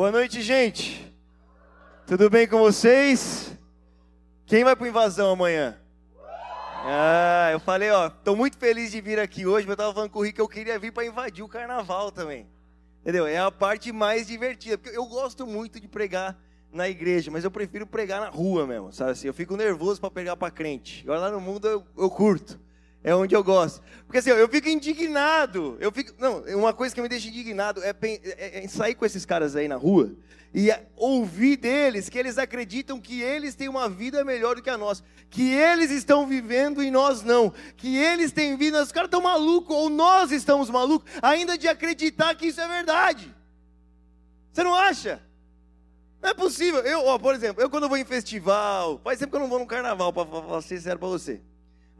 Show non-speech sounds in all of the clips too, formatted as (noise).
Boa noite, gente. Tudo bem com vocês? Quem vai para invasão amanhã? Ah, eu falei, ó, tô muito feliz de vir aqui hoje, mas eu tava falando com o Rick que eu queria vir para invadir o carnaval também. Entendeu? É a parte mais divertida, porque eu gosto muito de pregar na igreja, mas eu prefiro pregar na rua mesmo, sabe assim? Eu fico nervoso para pregar para crente. Agora lá no mundo eu, eu curto. É onde eu gosto. Porque assim, eu fico indignado. Eu fico, não, uma coisa que me deixa indignado é, é, é sair com esses caras aí na rua e ouvir deles que eles acreditam que eles têm uma vida melhor do que a nossa, que eles estão vivendo e nós não, que eles têm vida, os caras estão malucos ou nós estamos malucos ainda de acreditar que isso é verdade. Você não acha? Não é possível. Eu, ó, por exemplo, eu quando vou em festival, faz tempo que eu não vou no carnaval, para falar sincero para você.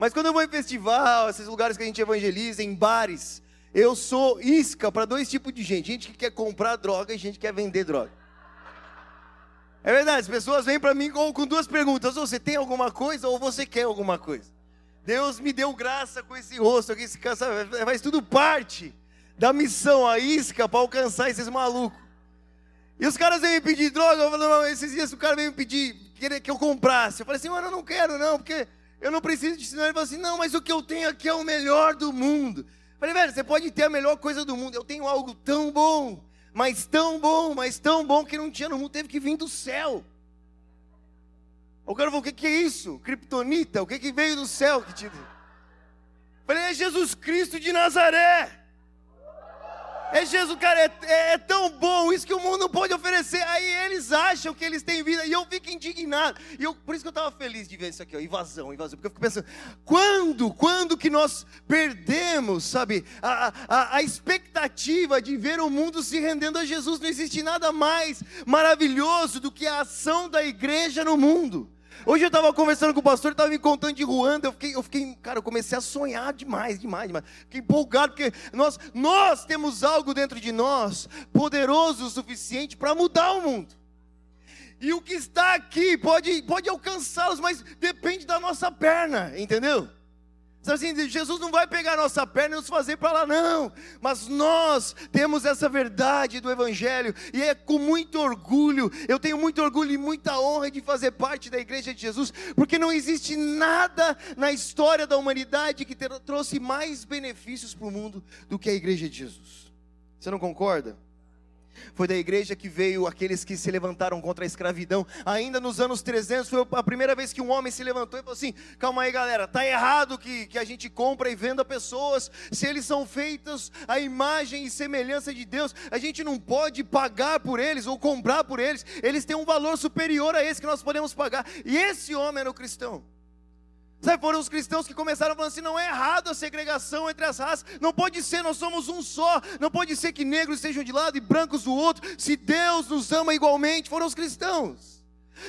Mas quando eu vou em festival, esses lugares que a gente evangeliza, em bares, eu sou isca para dois tipos de gente: gente que quer comprar droga e gente que quer vender droga. É verdade, as pessoas vêm para mim com, com duas perguntas: ou você tem alguma coisa ou você quer alguma coisa. Deus me deu graça com esse rosto aqui, esse faz tudo parte da missão, a isca para alcançar esses malucos. E os caras vêm me pedir droga, eu falei, esses dias o cara veio me pedir, querer que eu comprasse. Eu falei assim, mano, eu não quero não, porque eu não preciso de sinal. Ele falou assim: não, mas o que eu tenho aqui é o melhor do mundo. Eu falei, velho, você pode ter a melhor coisa do mundo. Eu tenho algo tão bom, mas tão bom, mas tão bom que não tinha no mundo, teve que vir do céu. O cara falou: o que, é isso? Kryptonita? O que, que veio do céu que te. Falei, é Jesus Cristo de Nazaré. É Jesus, cara, é, é, é, tão bom isso que o mundo não pode oferecer. Aí eles acham que eles têm vida e eu fico indignado. E eu, por isso que eu estava feliz de ver isso aqui, ó, invasão, invasão. Porque eu fico pensando, quando, quando que nós perdemos, sabe, a, a, a expectativa de ver o mundo se rendendo a Jesus? Não existe nada mais maravilhoso do que a ação da igreja no mundo. Hoje eu estava conversando com o pastor, ele estava me contando de Ruanda, eu fiquei, eu fiquei, cara, eu comecei a sonhar demais, demais, demais. Fiquei empolgado, porque nós, nós temos algo dentro de nós, poderoso o suficiente para mudar o mundo. E o que está aqui pode, pode alcançá-los, mas depende da nossa perna, entendeu? Assim, Jesus não vai pegar nossa perna e nos fazer para lá, não. Mas nós temos essa verdade do Evangelho, e é com muito orgulho, eu tenho muito orgulho e muita honra de fazer parte da igreja de Jesus, porque não existe nada na história da humanidade que trouxe mais benefícios para o mundo do que a igreja de Jesus. Você não concorda? Foi da igreja que veio aqueles que se levantaram contra a escravidão. Ainda nos anos 300 foi a primeira vez que um homem se levantou e falou assim: calma aí, galera, tá errado que, que a gente compra e venda pessoas. Se eles são feitos à imagem e semelhança de Deus, a gente não pode pagar por eles ou comprar por eles. Eles têm um valor superior a esse que nós podemos pagar. E esse homem era o cristão. Sabe, foram os cristãos que começaram falando assim: não é errado a segregação entre as raças, não pode ser, nós somos um só, não pode ser que negros estejam de lado e brancos do outro, se Deus nos ama igualmente. Foram os cristãos.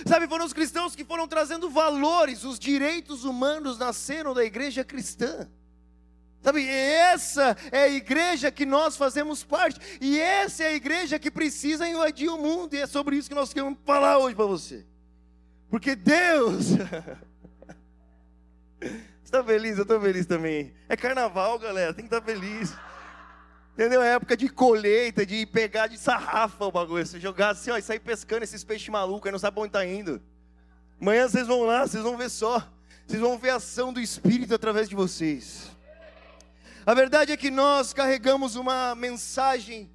Sabe, foram os cristãos que foram trazendo valores, os direitos humanos nasceram da igreja cristã. Sabe, essa é a igreja que nós fazemos parte, e essa é a igreja que precisa invadir o mundo, e é sobre isso que nós queremos falar hoje para você. Porque Deus. (laughs) Você está feliz? Eu estou feliz também. É carnaval, galera, tem que estar tá feliz. Entendeu? É época de colheita, de pegar de sarrafa o bagulho. Você jogar assim, ó, e sair pescando esses peixes malucos, aí não sabe onde está indo. Amanhã vocês vão lá, vocês vão ver só. Vocês vão ver a ação do Espírito através de vocês. A verdade é que nós carregamos uma mensagem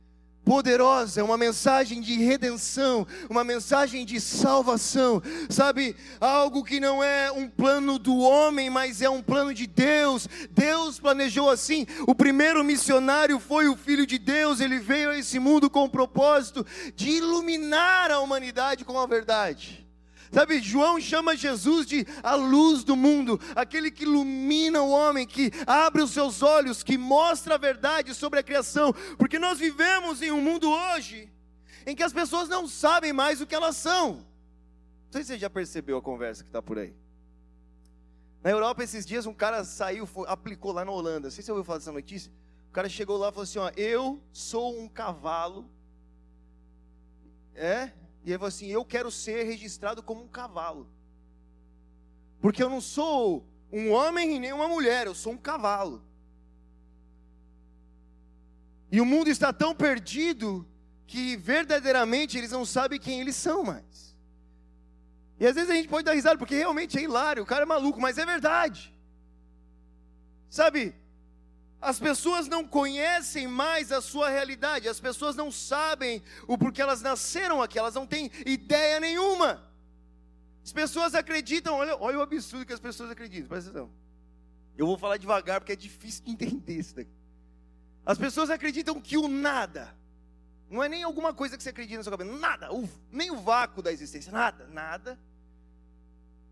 poderosa, é uma mensagem de redenção, uma mensagem de salvação, sabe? Algo que não é um plano do homem, mas é um plano de Deus. Deus planejou assim. O primeiro missionário foi o Filho de Deus, ele veio a esse mundo com o propósito de iluminar a humanidade com a verdade. Sabe, João chama Jesus de a luz do mundo, aquele que ilumina o homem, que abre os seus olhos, que mostra a verdade sobre a criação, porque nós vivemos em um mundo hoje em que as pessoas não sabem mais o que elas são. Não sei se você já percebeu a conversa que está por aí. Na Europa, esses dias, um cara saiu, aplicou lá na Holanda. Não sei se você ouviu falar dessa notícia. O cara chegou lá e falou assim: ó, Eu sou um cavalo. É? E ele falou assim: Eu quero ser registrado como um cavalo. Porque eu não sou um homem e nem uma mulher, eu sou um cavalo. E o mundo está tão perdido que verdadeiramente eles não sabem quem eles são mais. E às vezes a gente pode dar risada, porque realmente é hilário, o cara é maluco, mas é verdade. Sabe, as pessoas não conhecem mais a sua realidade, as pessoas não sabem o porquê elas nasceram aqui, elas não têm ideia nenhuma. As pessoas acreditam, olha, olha o absurdo que as pessoas acreditam, presta atenção. Eu vou falar devagar porque é difícil de entender isso daqui. As pessoas acreditam que o nada, não é nem alguma coisa que você acredita na sua cabeça, nada, o, nem o vácuo da existência, nada, nada,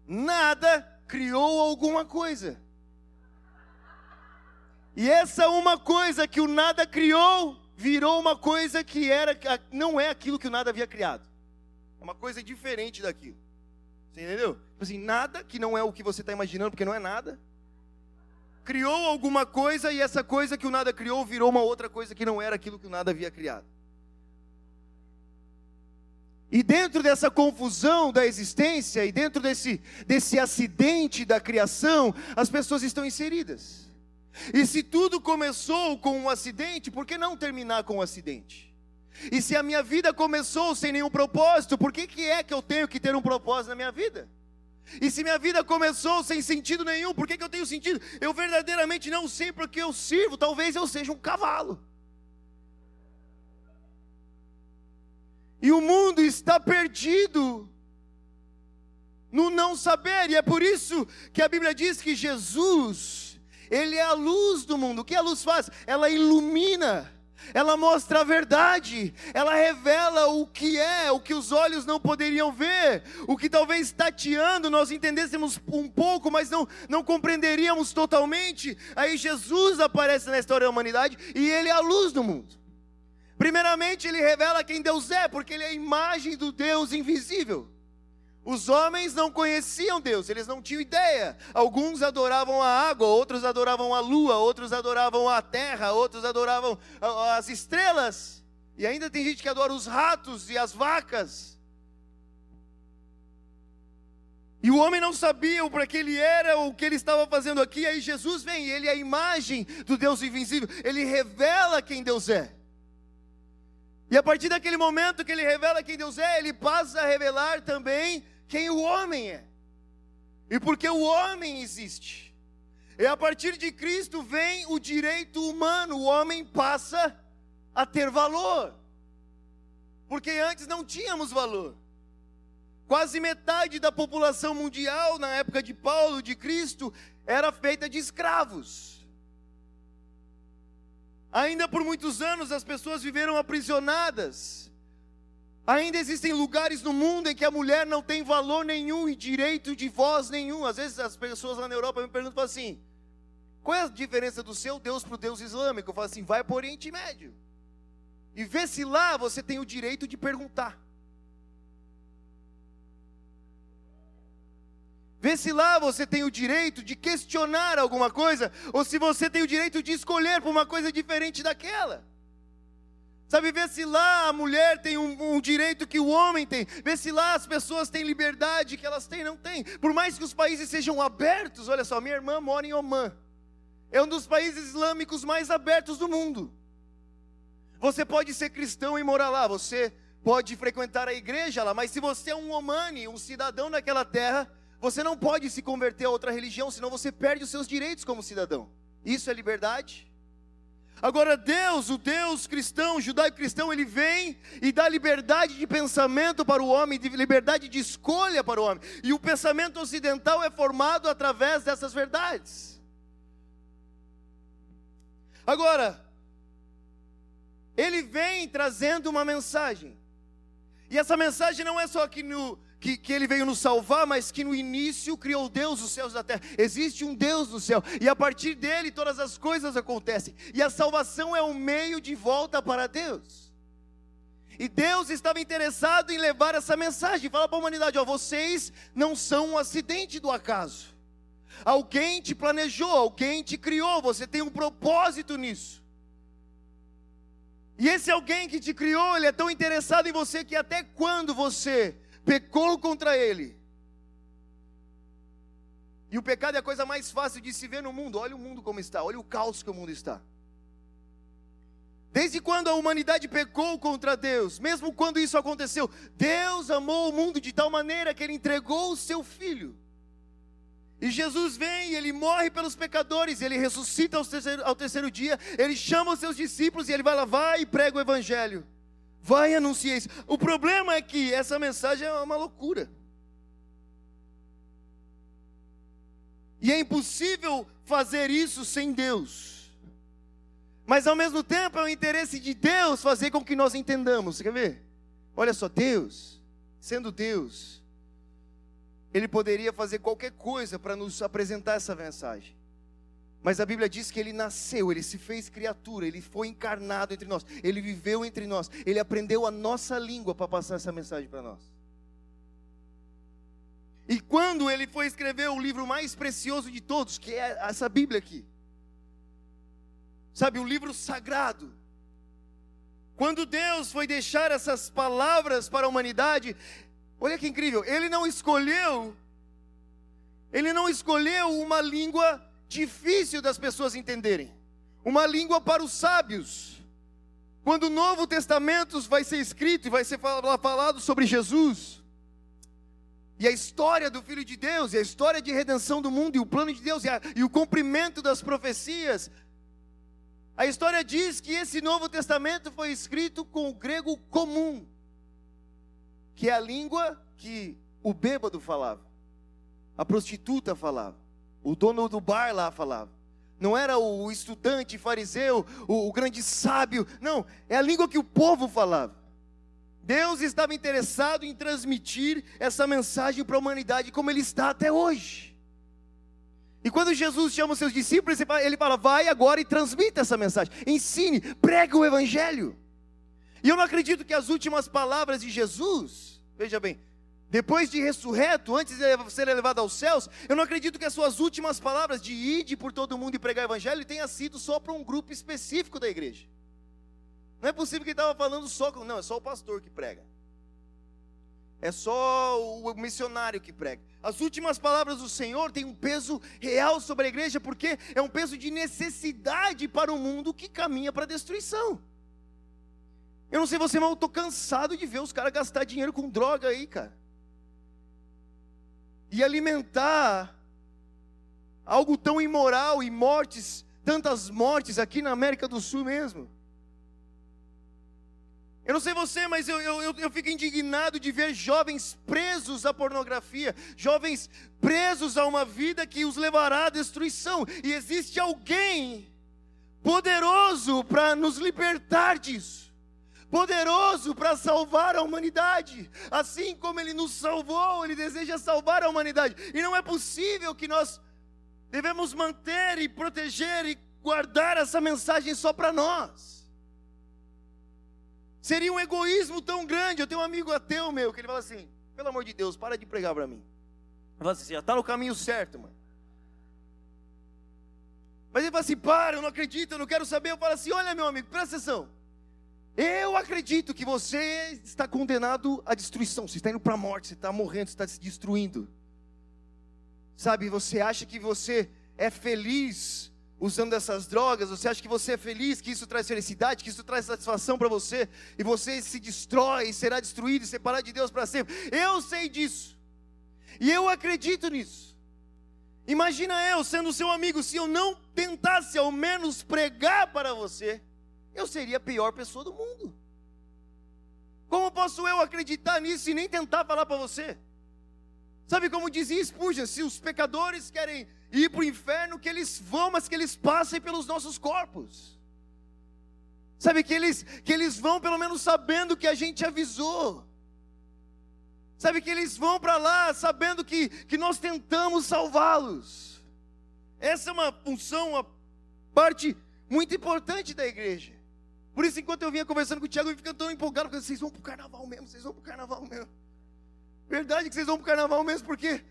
nada criou alguma coisa. E essa uma coisa que o nada criou, virou uma coisa que era não é aquilo que o nada havia criado. É uma coisa diferente daquilo. Você entendeu? Tipo assim, nada que não é o que você está imaginando, porque não é nada. Criou alguma coisa e essa coisa que o nada criou virou uma outra coisa que não era aquilo que o nada havia criado. E dentro dessa confusão da existência, e dentro desse, desse acidente da criação, as pessoas estão inseridas. E se tudo começou com um acidente, por que não terminar com um acidente? E se a minha vida começou sem nenhum propósito, por que, que é que eu tenho que ter um propósito na minha vida? E se minha vida começou sem sentido nenhum, por que, que eu tenho sentido? Eu verdadeiramente não sei porque eu sirvo, talvez eu seja um cavalo. E o mundo está perdido no não saber, e é por isso que a Bíblia diz que Jesus, Ele é a luz do mundo. O que a luz faz? Ela ilumina, ela mostra a verdade, ela revela o que é, o que os olhos não poderiam ver, o que talvez tateando nós entendêssemos um pouco, mas não, não compreenderíamos totalmente. Aí Jesus aparece na história da humanidade e Ele é a luz do mundo. Primeiramente, ele revela quem Deus é, porque ele é a imagem do Deus invisível. Os homens não conheciam Deus, eles não tinham ideia. Alguns adoravam a água, outros adoravam a lua, outros adoravam a terra, outros adoravam as estrelas. E ainda tem gente que adora os ratos e as vacas. E o homem não sabia para que ele era, o que ele estava fazendo aqui. Aí Jesus vem, ele é a imagem do Deus invisível. Ele revela quem Deus é. E a partir daquele momento que ele revela quem Deus é, ele passa a revelar também quem o homem é. E porque o homem existe. E a partir de Cristo vem o direito humano, o homem passa a ter valor. Porque antes não tínhamos valor. Quase metade da população mundial na época de Paulo, de Cristo, era feita de escravos. Ainda por muitos anos as pessoas viveram aprisionadas. Ainda existem lugares no mundo em que a mulher não tem valor nenhum e direito de voz nenhum. Às vezes as pessoas lá na Europa me perguntam assim: qual é a diferença do seu Deus para o Deus islâmico? Eu falo assim: vai para o Oriente Médio. E vê se lá você tem o direito de perguntar. Vê se lá você tem o direito de questionar alguma coisa, ou se você tem o direito de escolher por uma coisa diferente daquela. Sabe, vê se lá a mulher tem um, um, direito que o homem tem. Vê se lá as pessoas têm liberdade que elas têm, não têm. Por mais que os países sejam abertos, olha só, minha irmã mora em Oman. É um dos países islâmicos mais abertos do mundo. Você pode ser cristão e morar lá, você pode frequentar a igreja lá, mas se você é um omani, um cidadão daquela terra, você não pode se converter a outra religião, senão você perde os seus direitos como cidadão. Isso é liberdade? Agora, Deus, o Deus cristão, judaico-cristão, ele vem e dá liberdade de pensamento para o homem, liberdade de escolha para o homem. E o pensamento ocidental é formado através dessas verdades. Agora, ele vem trazendo uma mensagem. E essa mensagem não é só aqui no, que, que ele veio nos salvar, mas que no início criou Deus os céus da terra. Existe um Deus no céu, e a partir dele todas as coisas acontecem. E a salvação é um meio de volta para Deus. E Deus estava interessado em levar essa mensagem, fala para a humanidade: ó, vocês não são um acidente do acaso. Alguém te planejou, alguém te criou, você tem um propósito nisso. E esse alguém que te criou, ele é tão interessado em você que até quando você pecou contra ele. E o pecado é a coisa mais fácil de se ver no mundo. Olha o mundo como está, olha o caos que o mundo está. Desde quando a humanidade pecou contra Deus, mesmo quando isso aconteceu, Deus amou o mundo de tal maneira que ele entregou o seu filho. E Jesus vem, ele morre pelos pecadores, ele ressuscita ao terceiro, ao terceiro dia, ele chama os seus discípulos e ele vai lá, vai e prega o evangelho. Vai e anuncia isso. O problema é que essa mensagem é uma loucura. E é impossível fazer isso sem Deus. Mas ao mesmo tempo é o interesse de Deus fazer com que nós entendamos. Você quer ver? Olha só, Deus, sendo Deus, Ele poderia fazer qualquer coisa para nos apresentar essa mensagem. Mas a Bíblia diz que ele nasceu, ele se fez criatura, ele foi encarnado entre nós, ele viveu entre nós, ele aprendeu a nossa língua para passar essa mensagem para nós. E quando ele foi escrever o livro mais precioso de todos, que é essa Bíblia aqui, sabe, o livro sagrado. Quando Deus foi deixar essas palavras para a humanidade, olha que incrível, Ele não escolheu, Ele não escolheu uma língua difícil das pessoas entenderem, uma língua para os sábios. Quando o Novo Testamento vai ser escrito e vai ser falado sobre Jesus, e a história do Filho de Deus, e a história de redenção do mundo, e o plano de Deus, e, a, e o cumprimento das profecias, a história diz que esse Novo Testamento foi escrito com o grego comum, que é a língua que o bêbado falava, a prostituta falava, o dono do bar lá falava. Não era o estudante fariseu, o, o grande sábio, não, é a língua que o povo falava. Deus estava interessado em transmitir essa mensagem para a humanidade como ele está até hoje. E quando Jesus chama os seus discípulos, ele fala: vai agora e transmita essa mensagem, ensine, prega o Evangelho. E eu não acredito que as últimas palavras de Jesus, veja bem, depois de ressurreto, antes de ser elevado aos céus, eu não acredito que as suas últimas palavras de ir por todo mundo e pregar o Evangelho tenha sido só para um grupo específico da igreja. Não é possível que ele estava falando só, não, é só o pastor que prega. É só o missionário que prega. As últimas palavras do Senhor têm um peso real sobre a igreja, porque é um peso de necessidade para o mundo que caminha para a destruição. Eu não sei você, mas eu estou cansado de ver os caras gastar dinheiro com droga aí, cara. E alimentar algo tão imoral e mortes, tantas mortes aqui na América do Sul mesmo. Eu não sei você, mas eu, eu, eu fico indignado de ver jovens presos à pornografia, jovens presos a uma vida que os levará à destruição, e existe alguém poderoso para nos libertar disso, poderoso para salvar a humanidade, assim como Ele nos salvou, Ele deseja salvar a humanidade, e não é possível que nós devemos manter e proteger e guardar essa mensagem só para nós. Seria um egoísmo tão grande. Eu tenho um amigo ateu meu que ele fala assim: pelo amor de Deus, para de pregar para mim. Ele fala assim: já está no caminho certo, mano. Mas ele fala assim: para, eu não acredito, eu não quero saber. Eu falo assim: olha, meu amigo, presta atenção. Eu acredito que você está condenado à destruição. Você está indo para a morte, você está morrendo, você está se destruindo. Sabe, você acha que você é feliz usando essas drogas, você acha que você é feliz, que isso traz felicidade, que isso traz satisfação para você, e você se destrói, será destruído e separado de Deus para sempre. Eu sei disso, e eu acredito nisso. Imagina eu sendo seu amigo, se eu não tentasse ao menos pregar para você, eu seria a pior pessoa do mundo. Como posso eu acreditar nisso e nem tentar falar para você? Sabe como dizia Spurgeon, se os pecadores querem ir para o inferno, que eles vão, mas que eles passem pelos nossos corpos. Sabe que eles, que eles vão pelo menos sabendo que a gente avisou. Sabe que eles vão para lá sabendo que, que nós tentamos salvá-los. Essa é uma função, uma parte muito importante da igreja. Por isso, enquanto eu vinha conversando com o Tiago, eu ficava tão empolgado, porque vocês vão para o carnaval mesmo, vocês vão para o carnaval mesmo. Verdade que vocês vão para o carnaval mesmo, porque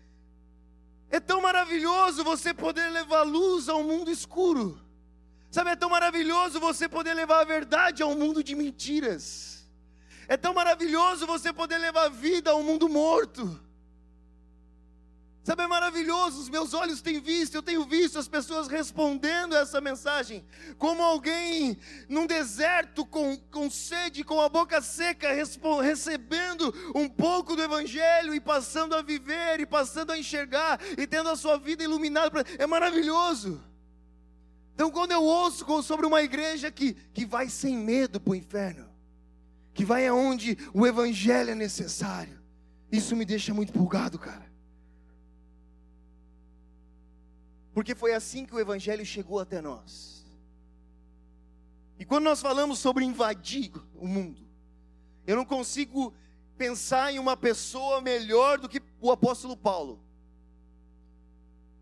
é tão maravilhoso você poder levar luz ao mundo escuro. Sabe, é tão maravilhoso você poder levar a verdade ao mundo de mentiras. É tão maravilhoso você poder levar vida ao mundo morto. Sabe, é maravilhoso, os meus olhos têm visto, eu tenho visto as pessoas respondendo essa mensagem, como alguém num deserto com, com sede, com a boca seca, recebendo um pouco do Evangelho e passando a viver, e passando a enxergar, e tendo a sua vida iluminada. É maravilhoso. Então, quando eu ouço sobre uma igreja que, que vai sem medo para o inferno, que vai aonde o Evangelho é necessário, isso me deixa muito pulgado, cara. Porque foi assim que o Evangelho chegou até nós. E quando nós falamos sobre invadir o mundo, eu não consigo pensar em uma pessoa melhor do que o apóstolo Paulo.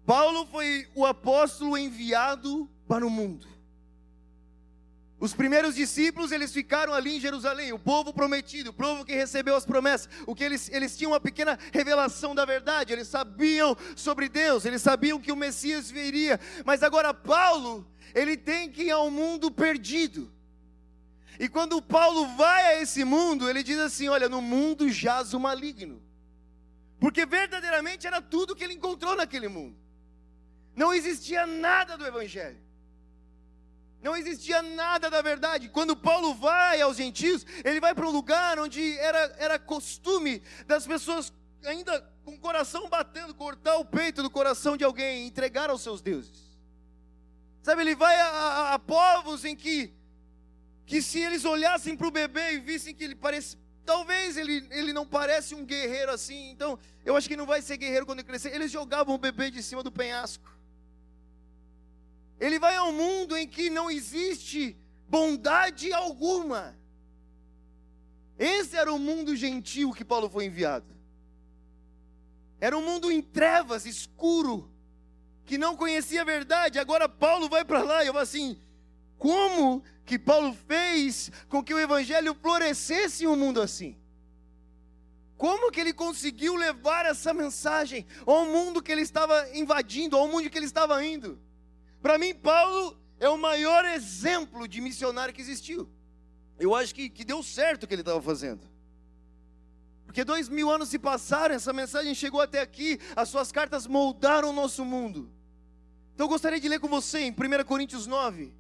Paulo foi o apóstolo enviado para o mundo. Os primeiros discípulos, eles ficaram ali em Jerusalém, o povo prometido, o povo que recebeu as promessas, o que eles, eles tinham uma pequena revelação da verdade, eles sabiam sobre Deus, eles sabiam que o Messias viria, mas agora Paulo, ele tem que ir ao mundo perdido. E quando Paulo vai a esse mundo, ele diz assim: Olha, no mundo jaz o maligno, porque verdadeiramente era tudo que ele encontrou naquele mundo, não existia nada do Evangelho. Não existia nada da verdade. Quando Paulo vai aos gentios, ele vai para um lugar onde era, era costume das pessoas, ainda com o coração batendo, cortar o peito do coração de alguém entregar aos seus deuses. Sabe, ele vai a, a, a povos em que, que se eles olhassem para o bebê e vissem que ele parece, talvez ele, ele não parece um guerreiro assim, então eu acho que não vai ser guerreiro quando ele crescer. Eles jogavam o bebê de cima do penhasco. Ele vai ao mundo em que não existe bondade alguma. Esse era o mundo gentil que Paulo foi enviado. Era um mundo em trevas, escuro, que não conhecia a verdade. Agora Paulo vai para lá e eu assim: como que Paulo fez com que o evangelho florescesse em um mundo assim? Como que ele conseguiu levar essa mensagem ao mundo que ele estava invadindo, ao mundo que ele estava indo? Para mim, Paulo é o maior exemplo de missionário que existiu. Eu acho que, que deu certo o que ele estava fazendo. Porque dois mil anos se passaram, essa mensagem chegou até aqui, as suas cartas moldaram o nosso mundo. Então eu gostaria de ler com você em 1 Coríntios 9.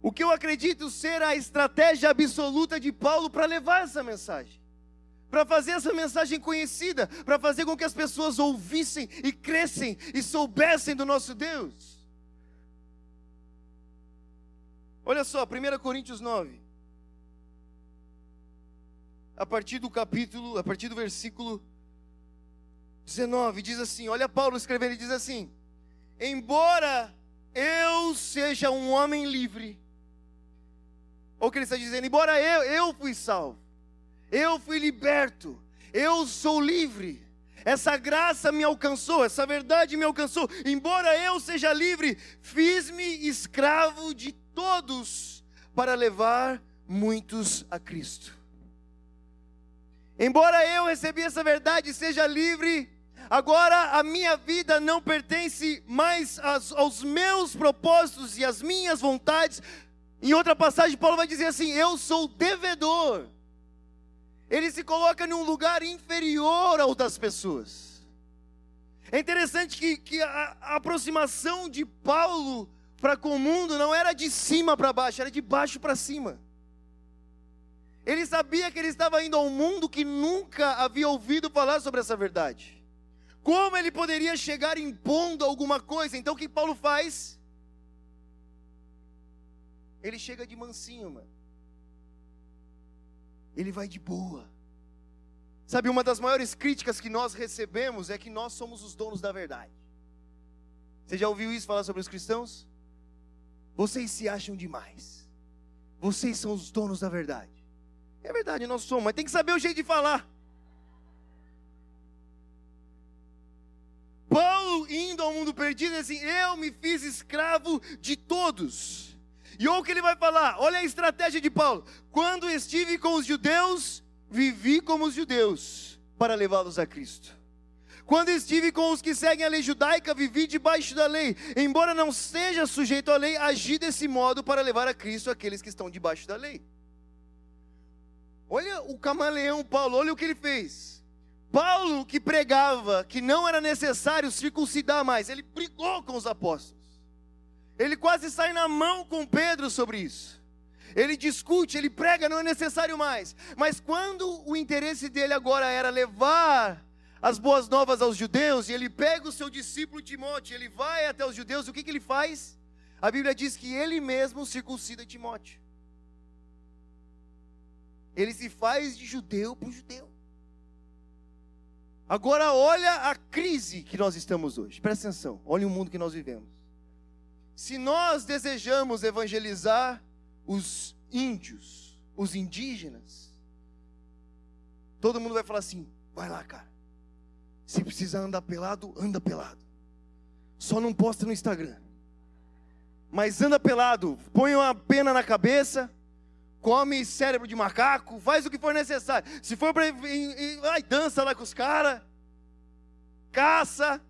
O que eu acredito ser a estratégia absoluta de Paulo para levar essa mensagem para fazer essa mensagem conhecida, para fazer com que as pessoas ouvissem e crescem e soubessem do nosso Deus. Olha só, 1 Coríntios 9. A partir do capítulo, a partir do versículo 19, diz assim: Olha Paulo escrevendo, ele diz assim: Embora eu seja um homem livre, ou que ele está dizendo, embora eu, eu fui salvo, eu fui liberto, eu sou livre. Essa graça me alcançou, essa verdade me alcançou. Embora eu seja livre, fiz-me escravo de todos para levar muitos a Cristo. Embora eu recebi essa verdade e seja livre, agora a minha vida não pertence mais aos, meus propósitos e às minhas vontades. Em outra passagem, Paulo vai dizer assim: Eu sou devedor ele se coloca num lugar inferior ao das pessoas. É interessante que, que a, a aproximação de Paulo para com o mundo não era de cima para baixo, era de baixo para cima. Ele sabia que ele estava indo a um mundo que nunca havia ouvido falar sobre essa verdade. Como ele poderia chegar impondo alguma coisa? Então o que Paulo faz? Ele chega de mansinho, mano ele vai de boa. Sabe, uma das maiores críticas que nós recebemos é que nós somos os donos da verdade. Você já ouviu isso falar sobre os cristãos? Vocês se acham demais. Vocês são os donos da verdade. É verdade, nós somos, mas tem que saber o jeito de falar. Paulo indo ao mundo perdido, assim, eu me fiz escravo de todos. E olha o que ele vai falar, olha a estratégia de Paulo. Quando estive com os judeus, vivi como os judeus, para levá-los a Cristo. Quando estive com os que seguem a lei judaica, vivi debaixo da lei. Embora não seja sujeito à lei, agi desse modo para levar a Cristo aqueles que estão debaixo da lei. Olha o camaleão Paulo, olha o que ele fez. Paulo, que pregava que não era necessário circuncidar mais, ele brigou com os apóstolos. Ele quase sai na mão com Pedro sobre isso. Ele discute, ele prega, não é necessário mais. Mas quando o interesse dele agora era levar as boas novas aos judeus, e ele pega o seu discípulo Timóteo, ele vai até os judeus, o que, que ele faz? A Bíblia diz que ele mesmo circuncida Timóteo. Ele se faz de judeu para judeu. Agora olha a crise que nós estamos hoje. Presta atenção, olha o mundo que nós vivemos. Se nós desejamos evangelizar os índios, os indígenas, todo mundo vai falar assim: vai lá, cara. Se precisar andar pelado, anda pelado. Só não posta no Instagram. Mas anda pelado, põe uma pena na cabeça, come cérebro de macaco, faz o que for necessário. Se for para. Vai, dança lá com os caras, caça,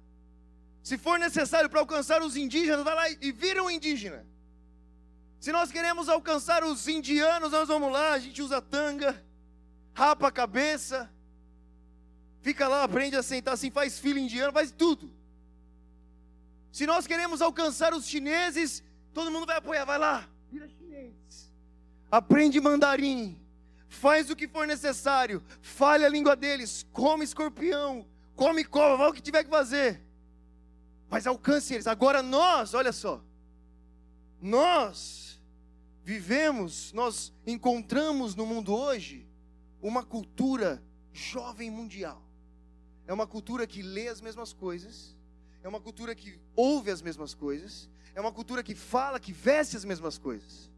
se for necessário para alcançar os indígenas, vai lá e vira um indígena. Se nós queremos alcançar os indianos, nós vamos lá, a gente usa tanga, rapa a cabeça, fica lá, aprende a sentar assim, faz filho indiano, faz tudo. Se nós queremos alcançar os chineses, todo mundo vai apoiar, vai lá, vira chinês. Aprende mandarim, faz o que for necessário, fale a língua deles, come escorpião, come cobra, vai o que tiver que fazer mas alcance eles. Agora nós, olha só, nós vivemos, nós encontramos no mundo hoje uma cultura jovem mundial. É uma cultura que lê as mesmas coisas, é uma cultura que ouve as mesmas coisas, é uma cultura que fala, que veste as mesmas coisas.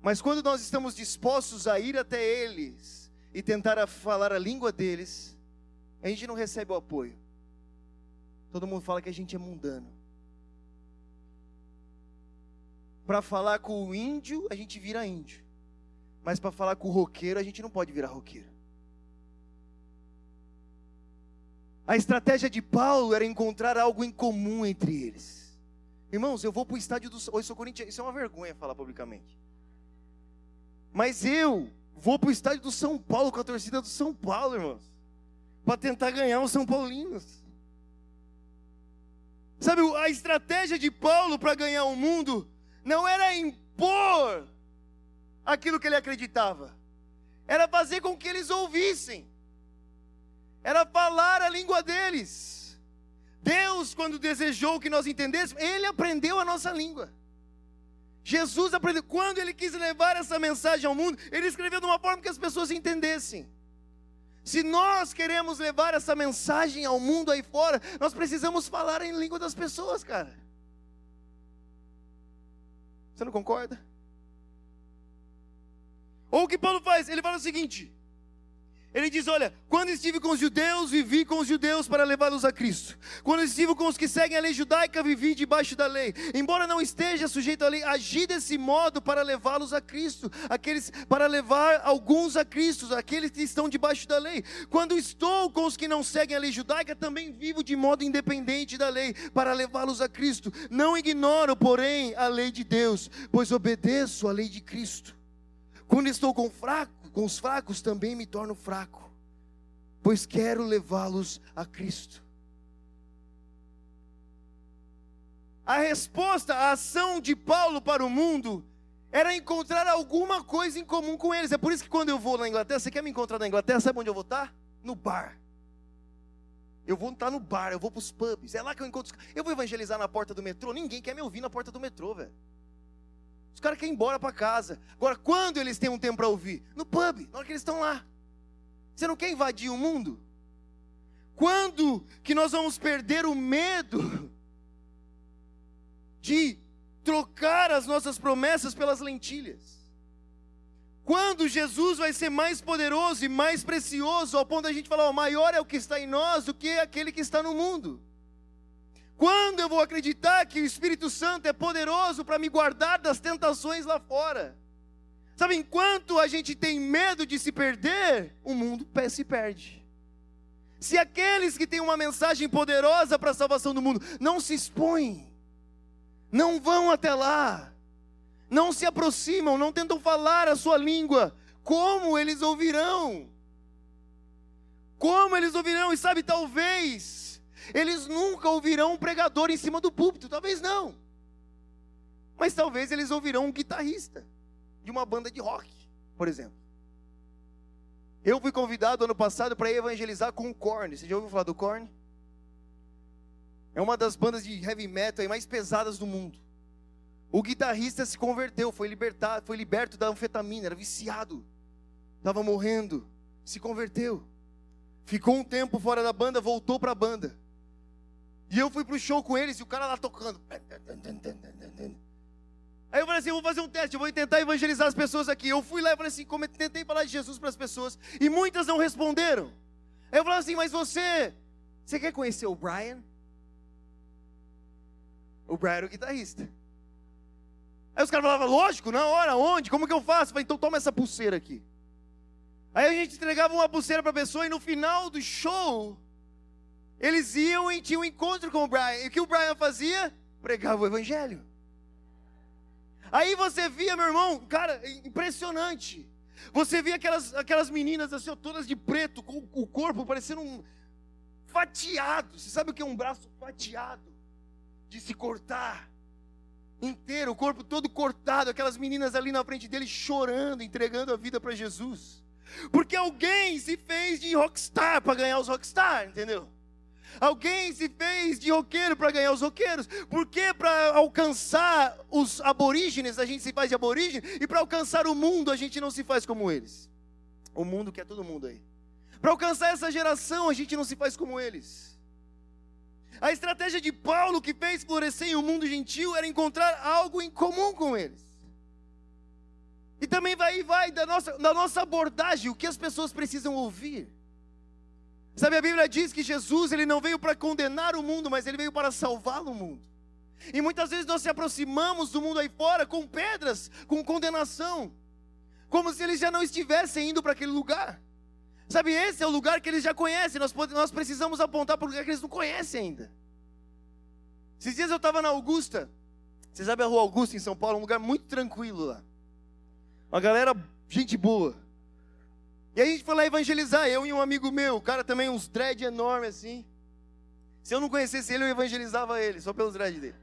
Mas quando nós estamos dispostos a ir até eles e tentar falar a língua deles, a gente não recebe o apoio. Todo mundo fala que a gente é mundano. Para falar com o índio, a gente vira índio. Mas para falar com o roqueiro, a gente não pode virar roqueiro. A estratégia de Paulo era encontrar algo em comum entre eles. Irmãos, eu vou para o estádio do. Hoje sou corintiano. Isso é uma vergonha falar publicamente. Mas eu vou para o estádio do São Paulo com a torcida do São Paulo, irmãos. Para tentar ganhar os São Paulinos. Sabe, a estratégia de Paulo para ganhar o mundo não era impor aquilo que ele acreditava, era fazer com que eles ouvissem, era falar a língua deles. Deus, quando desejou que nós entendêssemos, Ele aprendeu a nossa língua. Jesus aprendeu, quando Ele quis levar essa mensagem ao mundo, Ele escreveu de uma forma que as pessoas entendessem. Se nós queremos levar essa mensagem ao mundo aí fora, nós precisamos falar em língua das pessoas, cara. Você não concorda? Ou o que Paulo faz? Ele fala o seguinte: ele diz: Olha, quando estive com os judeus, vivi com os judeus para levá-los a Cristo. Quando estive com os que seguem a lei judaica, vivi debaixo da lei. Embora não esteja sujeito à lei, agi desse modo para levá-los a Cristo. Aqueles para levar alguns a Cristo, aqueles que estão debaixo da lei. Quando estou com os que não seguem a lei judaica, também vivo de modo independente da lei para levá-los a Cristo. Não ignoro, porém, a lei de Deus, pois obedeço à lei de Cristo. Quando estou com fraco com os fracos também me torno fraco, pois quero levá-los a Cristo. A resposta, a ação de Paulo para o mundo era encontrar alguma coisa em comum com eles. É por isso que quando eu vou na Inglaterra, você quer me encontrar na Inglaterra, sabe onde eu vou estar? No bar. Eu vou estar no bar, eu vou para os pubs. É lá que eu encontro. Eu vou evangelizar na porta do metrô. Ninguém quer me ouvir na porta do metrô, velho. Os caras querem ir embora para casa. Agora, quando eles têm um tempo para ouvir? No pub, na hora que eles estão lá. Você não quer invadir o mundo? Quando que nós vamos perder o medo de trocar as nossas promessas pelas lentilhas? Quando Jesus vai ser mais poderoso e mais precioso, ao ponto da gente falar, o maior é o que está em nós do que aquele que está no mundo? Quando eu vou acreditar que o Espírito Santo é poderoso para me guardar das tentações lá fora? Sabe, enquanto a gente tem medo de se perder, o mundo se perde. Se aqueles que têm uma mensagem poderosa para a salvação do mundo não se expõem, não vão até lá, não se aproximam, não tentam falar a sua língua, como eles ouvirão? Como eles ouvirão? E sabe, talvez eles nunca ouvirão um pregador em cima do púlpito, talvez não. Mas talvez eles ouvirão um guitarrista de uma banda de rock, por exemplo. Eu fui convidado ano passado para evangelizar com o Korn. Você já ouviu falar do Korn? É uma das bandas de heavy metal mais pesadas do mundo. O guitarrista se converteu, foi libertado, foi liberto da anfetamina, era viciado, estava morrendo, se converteu. Ficou um tempo fora da banda, voltou para a banda. E eu fui pro show com eles e o cara lá tocando. Aí eu falei assim: vou fazer um teste, eu vou tentar evangelizar as pessoas aqui. Eu fui lá e falei assim: tentei falar de Jesus para as pessoas e muitas não responderam. Aí eu falei assim: mas você, você quer conhecer o Brian? O Brian era o guitarrista. Aí os caras falavam: lógico, na hora, onde? Como que eu faço? Eu falei: então toma essa pulseira aqui. Aí a gente entregava uma pulseira para a pessoa e no final do show, eles iam e tinham um encontro com o Brian. E o que o Brian fazia? Pregava o evangelho. Aí você via, meu irmão, cara, impressionante. Você via aquelas, aquelas meninas assim, todas de preto, com o corpo parecendo um fatiado. Você sabe o que é um braço fatiado? De se cortar inteiro, o corpo todo cortado, aquelas meninas ali na frente dele chorando, entregando a vida para Jesus. Porque alguém se fez de rockstar para ganhar os rockstar, entendeu? Alguém se fez de roqueiro para ganhar os roqueiros. Porque para alcançar os aborígenes a gente se faz de aborígene e para alcançar o mundo a gente não se faz como eles. O mundo quer todo mundo aí. Para alcançar essa geração a gente não se faz como eles. A estratégia de Paulo que fez florescer um mundo gentil era encontrar algo em comum com eles. E também vai e vai da nossa, da nossa abordagem, o que as pessoas precisam ouvir. Sabe, a Bíblia diz que Jesus ele não veio para condenar o mundo, mas ele veio para salvar o mundo. E muitas vezes nós se aproximamos do mundo aí fora com pedras, com condenação, como se eles já não estivessem indo para aquele lugar. Sabe, esse é o lugar que eles já conhecem, nós, nós precisamos apontar para o lugar que eles não conhecem ainda. Esses dias eu estava na Augusta, você sabe a rua Augusta em São Paulo, um lugar muito tranquilo lá. Uma galera, gente boa. E a gente foi lá evangelizar, eu e um amigo meu, o cara também, uns dread enormes assim. Se eu não conhecesse ele, eu evangelizava ele, só pelos dread dele.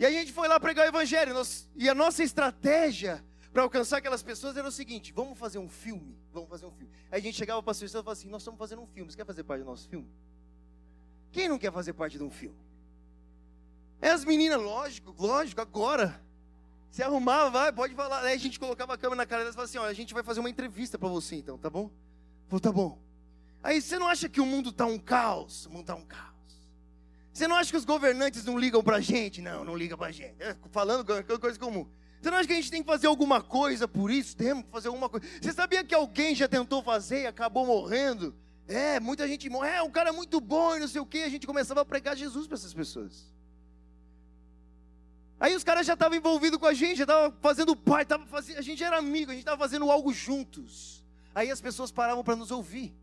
E a gente foi lá pregar o evangelho, e a nossa estratégia para alcançar aquelas pessoas era o seguinte: vamos fazer um filme, vamos fazer um filme. Aí a gente chegava para as pessoas e falava assim: nós estamos fazendo um filme, você quer fazer parte do nosso filme? Quem não quer fazer parte de um filme? É as meninas, lógico, lógico, agora. Se arrumava, vai, pode falar. Aí a gente colocava a câmera na cara delas e falava assim: olha, a gente vai fazer uma entrevista para você então, tá bom? Falei, tá bom. Aí você não acha que o mundo está um caos? O mundo está um caos. Você não acha que os governantes não ligam para a gente? Não, não ligam para a gente. É, falando coisa comum. Você não acha que a gente tem que fazer alguma coisa por isso? Temos que fazer alguma coisa. Você sabia que alguém já tentou fazer e acabou morrendo? É, muita gente morre. É, um cara muito bom e não sei o quê. A gente começava a pregar Jesus para essas pessoas. Aí os caras já estavam envolvidos com a gente, já estavam fazendo parte, tava fazendo, a gente era amigo, a gente estava fazendo algo juntos. Aí as pessoas paravam para nos ouvir.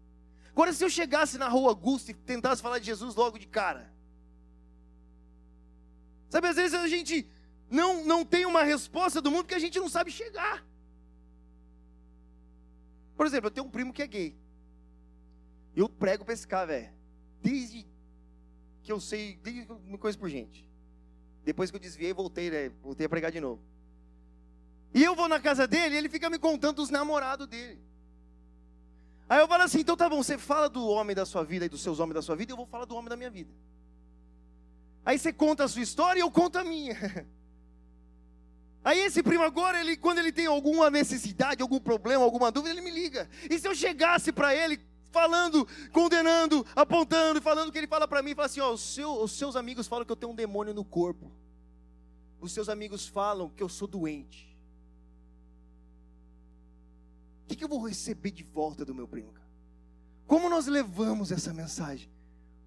Agora, se eu chegasse na rua Augusta e tentasse falar de Jesus logo de cara, sabe, às vezes a gente não, não tem uma resposta do mundo porque a gente não sabe chegar. Por exemplo, eu tenho um primo que é gay. Eu prego para esse cara, velho. Desde que eu sei, desde que eu me conheço por gente. Depois que eu desviei, voltei, né? Voltei a pregar de novo. E eu vou na casa dele e ele fica me contando os namorados dele. Aí eu falo assim, então tá bom, você fala do homem da sua vida e dos seus homens da sua vida, eu vou falar do homem da minha vida. Aí você conta a sua história e eu conto a minha. (laughs) Aí esse primo agora, ele, quando ele tem alguma necessidade, algum problema, alguma dúvida, ele me liga. E se eu chegasse para ele falando, condenando, apontando, falando que ele fala para mim, fala assim, ó, os, seu, os seus amigos falam que eu tenho um demônio no corpo. Os seus amigos falam que eu sou doente. O que, que eu vou receber de volta do meu primo? Como nós levamos essa mensagem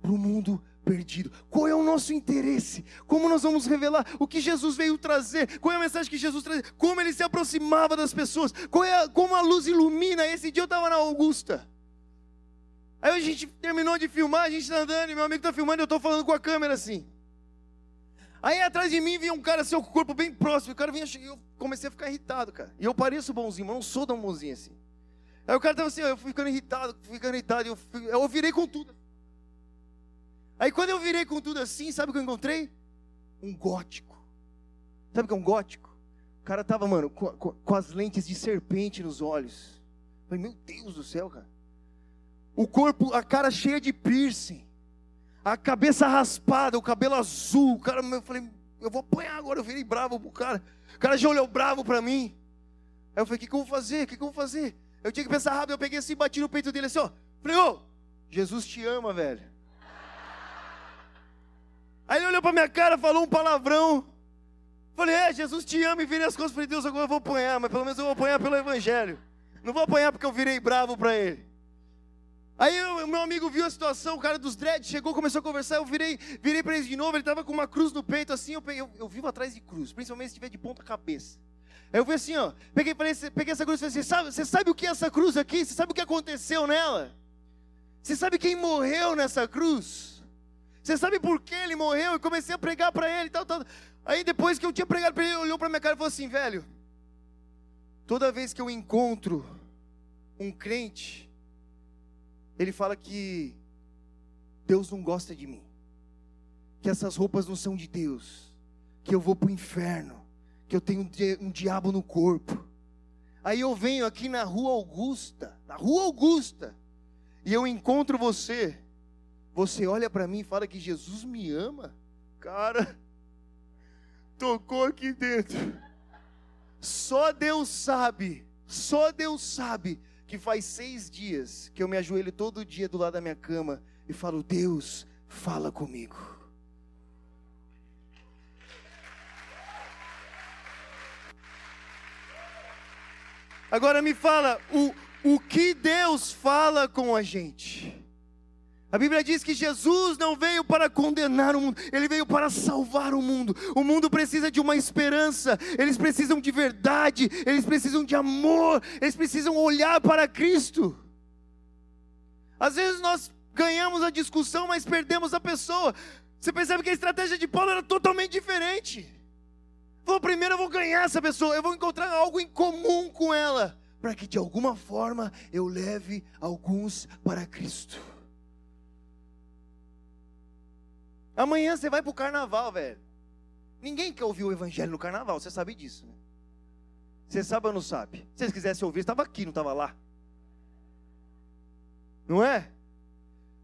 para o mundo perdido? Qual é o nosso interesse? Como nós vamos revelar o que Jesus veio trazer? Qual é a mensagem que Jesus traz? Como ele se aproximava das pessoas? É a, como a luz ilumina? Esse dia eu estava na Augusta. Aí a gente terminou de filmar, a gente está andando, e meu amigo está filmando, eu estou falando com a câmera assim. Aí atrás de mim vinha um cara assim, o corpo bem próximo, o cara vinha, eu comecei a ficar irritado, cara. E eu pareço bonzinho, mas não sou tão bonzinho assim. Aí o cara tava assim, ó, eu fui ficando irritado, ficando irritado, eu, fui, eu virei com tudo. Aí quando eu virei com tudo assim, sabe o que eu encontrei? Um gótico. Sabe o que é um gótico? O cara tava, mano, com, com, com as lentes de serpente nos olhos. Eu falei, meu Deus do céu, cara. O corpo, a cara cheia de piercing. A cabeça raspada, o cabelo azul. O cara, eu falei, eu vou apanhar agora. Eu virei bravo pro cara. O cara já olhou bravo para mim. Aí eu falei, o que, que eu vou fazer? O que, que eu vou fazer? Eu tinha que pensar rápido, eu peguei assim, bati no peito dele assim, ó. Falei, ô, Jesus te ama, velho. Aí ele olhou pra minha cara, falou um palavrão. Falei, é, Jesus te ama e virei as coisas. Falei, Deus, agora eu vou apanhar, mas pelo menos eu vou apanhar pelo Evangelho. Não vou apanhar porque eu virei bravo para ele. Aí o meu amigo viu a situação, o cara dos dreads chegou, começou a conversar, eu virei, virei para ele de novo, ele estava com uma cruz no peito, assim, eu, peguei, eu, eu vivo atrás de cruz, principalmente se estiver de ponta cabeça. Aí eu vi assim, ó, peguei, falei, peguei essa cruz e falei assim, sabe, você sabe o que é essa cruz aqui? Você sabe o que aconteceu nela? Você sabe quem morreu nessa cruz? Você sabe por que ele morreu? E comecei a pregar para ele tal, tal. Aí depois que eu tinha pregado para ele, ele olhou para minha cara e falou assim, velho, toda vez que eu encontro um crente, ele fala que Deus não gosta de mim, que essas roupas não são de Deus, que eu vou para o inferno que eu tenho um diabo no corpo. Aí eu venho aqui na Rua Augusta, na Rua Augusta, e eu encontro você. Você olha para mim e fala que Jesus me ama? Cara, tocou aqui dentro. Só Deus sabe, só Deus sabe que faz seis dias que eu me ajoelho todo dia do lado da minha cama e falo: Deus, fala comigo. Agora me fala, o, o que Deus fala com a gente? A Bíblia diz que Jesus não veio para condenar o mundo, ele veio para salvar o mundo. O mundo precisa de uma esperança, eles precisam de verdade, eles precisam de amor, eles precisam olhar para Cristo. Às vezes nós ganhamos a discussão, mas perdemos a pessoa. Você percebe que a estratégia de Paulo era totalmente diferente. Falou, primeiro eu vou ganhar essa pessoa, eu vou encontrar algo em comum com ela, para que de alguma forma eu leve alguns para Cristo. Amanhã você vai para o carnaval, velho. Ninguém quer ouvir o evangelho no carnaval, você sabe disso, né? Você sabe ou não sabe? Se vocês quisessem ouvir, estava aqui, não estava lá. Não é?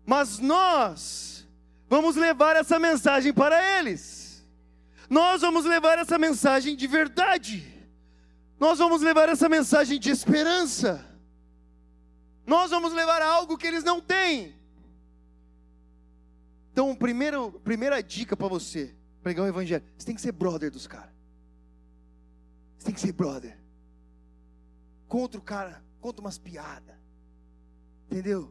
Mas nós vamos levar essa mensagem para eles nós vamos levar essa mensagem de verdade, nós vamos levar essa mensagem de esperança, nós vamos levar algo que eles não têm. Então, primeiro, primeira dica para você pregar o evangelho: você tem que ser brother dos caras. Você tem que ser brother. Contra o cara, conta umas piadas. Entendeu?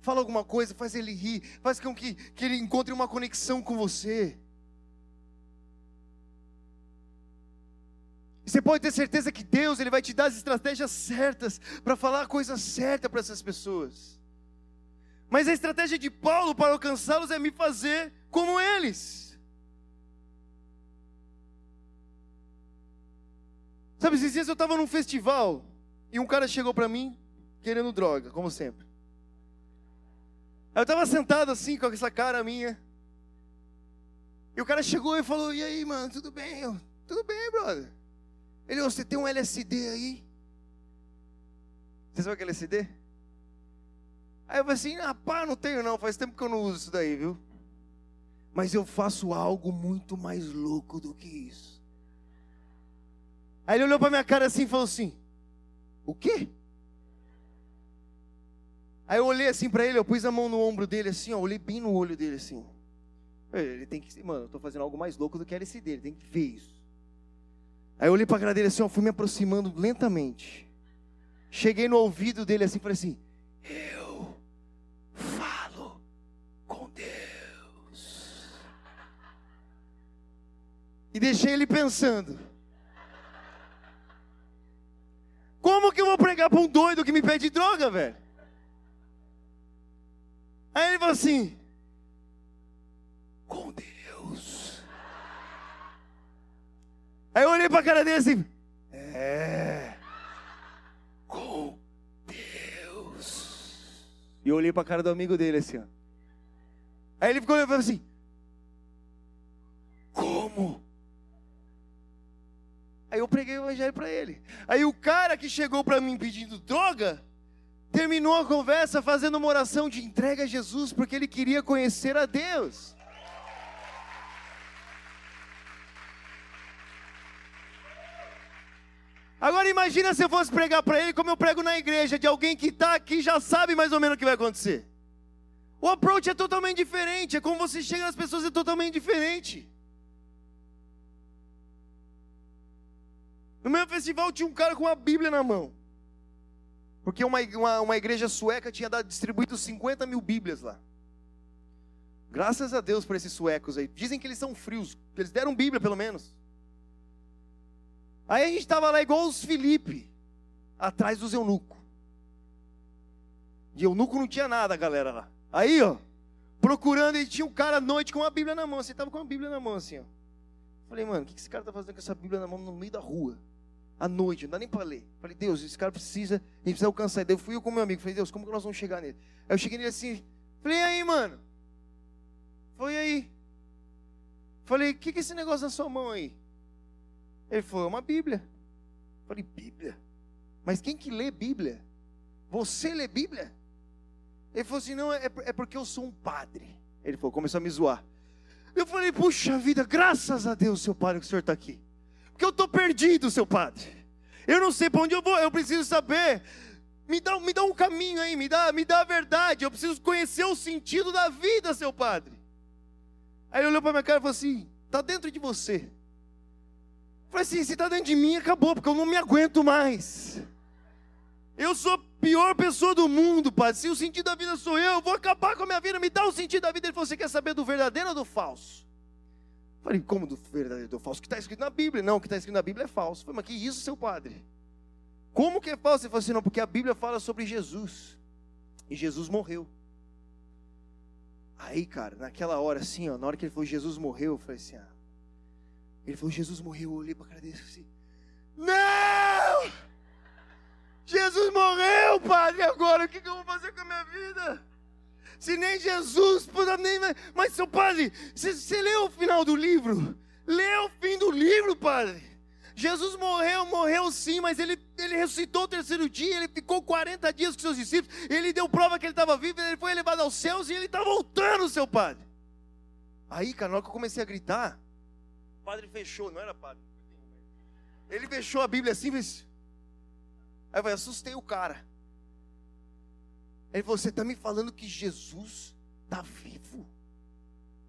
Fala alguma coisa, faz ele rir, faz com que, que ele encontre uma conexão com você. Você pode ter certeza que Deus ele vai te dar as estratégias certas para falar a coisa certa para essas pessoas. Mas a estratégia de Paulo para alcançá-los é me fazer como eles. Sabe, esses dias eu estava num festival e um cara chegou para mim querendo droga, como sempre. Eu estava sentado assim com essa cara minha. E o cara chegou e falou: E aí, mano, tudo bem? Eu, tudo bem, brother. Ele, você tem um LSD aí? Você sabe o que é LSD? Aí eu falei assim, rapaz, não tenho não, faz tempo que eu não uso isso daí, viu? Mas eu faço algo muito mais louco do que isso. Aí ele olhou para minha cara assim e falou assim: O quê? Aí eu olhei assim para ele, eu pus a mão no ombro dele assim, ó, olhei bem no olho dele assim. Ele tem que, mano, eu tô fazendo algo mais louco do que LSD, ele tem que ver isso. Aí eu olhei para a cara dele assim, eu fui me aproximando lentamente. Cheguei no ouvido dele assim, falei assim: Eu falo com Deus. E deixei ele pensando. Como que eu vou pregar para um doido que me pede droga, velho? Aí ele falou assim: Com Deus. Aí eu olhei para a cara dele assim, é, com Deus. E eu olhei para a cara do amigo dele assim, ó. Aí ele ficou olhando assim: Como? Aí eu preguei o evangelho para ele. Aí o cara que chegou para mim pedindo droga, terminou a conversa fazendo uma oração de entrega a Jesus, porque ele queria conhecer a Deus. Agora imagina se eu fosse pregar para ele como eu prego na igreja, de alguém que está aqui já sabe mais ou menos o que vai acontecer. O approach é totalmente diferente, é como você chega nas pessoas é totalmente diferente. No meu festival tinha um cara com uma Bíblia na mão. Porque uma, uma, uma igreja sueca tinha dado, distribuído 50 mil Bíblias lá. Graças a Deus por esses suecos aí. Dizem que eles são frios, eles deram Bíblia pelo menos. Aí a gente estava lá igual os Felipe, atrás dos eunucos. De eunuco não tinha nada, galera lá. Aí, ó, procurando, e tinha um cara à noite com uma Bíblia na mão. Você estava com uma Bíblia na mão assim, ó. Falei, mano, o que esse cara está fazendo com essa Bíblia na mão no meio da rua? À noite, não dá nem para ler. Falei, Deus, esse cara precisa, a gente precisa alcançar ele. Eu fui eu com meu amigo, falei, Deus, como que nós vamos chegar nele? Aí eu cheguei nele assim, falei, e aí, mano? Foi aí. Falei, o que, que é esse negócio na sua mão aí? Ele falou, é uma Bíblia. Falei, Bíblia? Mas quem que lê Bíblia? Você lê Bíblia? Ele falou assim, não, é, é porque eu sou um padre. Ele falou, começou a me zoar. Eu falei, puxa vida, graças a Deus, seu padre, que o senhor está aqui. Porque eu estou perdido, seu padre. Eu não sei para onde eu vou, eu preciso saber. Me dá, me dá um caminho aí, me dá, me dá a verdade. Eu preciso conhecer o sentido da vida, seu padre. Aí ele olhou para minha cara e falou assim: está dentro de você. Falei assim: se está dentro de mim, acabou, porque eu não me aguento mais. Eu sou a pior pessoa do mundo, Padre. Se o sentido da vida sou eu, eu vou acabar com a minha vida. Me dá o sentido da vida. Ele falou: Você quer saber do verdadeiro ou do falso? Falei: Como do verdadeiro do falso? O que está escrito na Bíblia? Não, o que está escrito na Bíblia é falso. Falei: Mas que isso, seu padre? Como que é falso? Ele falou assim: Não, porque a Bíblia fala sobre Jesus. E Jesus morreu. Aí, cara, naquela hora assim, ó, na hora que ele falou Jesus morreu, eu falei assim: ah, ele falou, Jesus morreu. Eu olhei para a cara dele e assim: Não! Jesus morreu, padre. Agora o que, eu vou fazer com a minha vida? Se nem Jesus, nem. Mas, seu padre, você, você leu o final do livro? Leu o fim do livro, padre. Jesus morreu, morreu sim, mas ele, ele ressuscitou o terceiro dia, ele ficou 40 dias com seus discípulos, ele deu prova que ele estava vivo, ele foi elevado aos céus e ele está voltando, seu padre. Aí, cara, na hora que eu comecei a gritar, padre fechou, não era padre. Ele fechou a Bíblia assim, fez. Aí eu assustei o cara. Falou: Você está me falando que Jesus está vivo?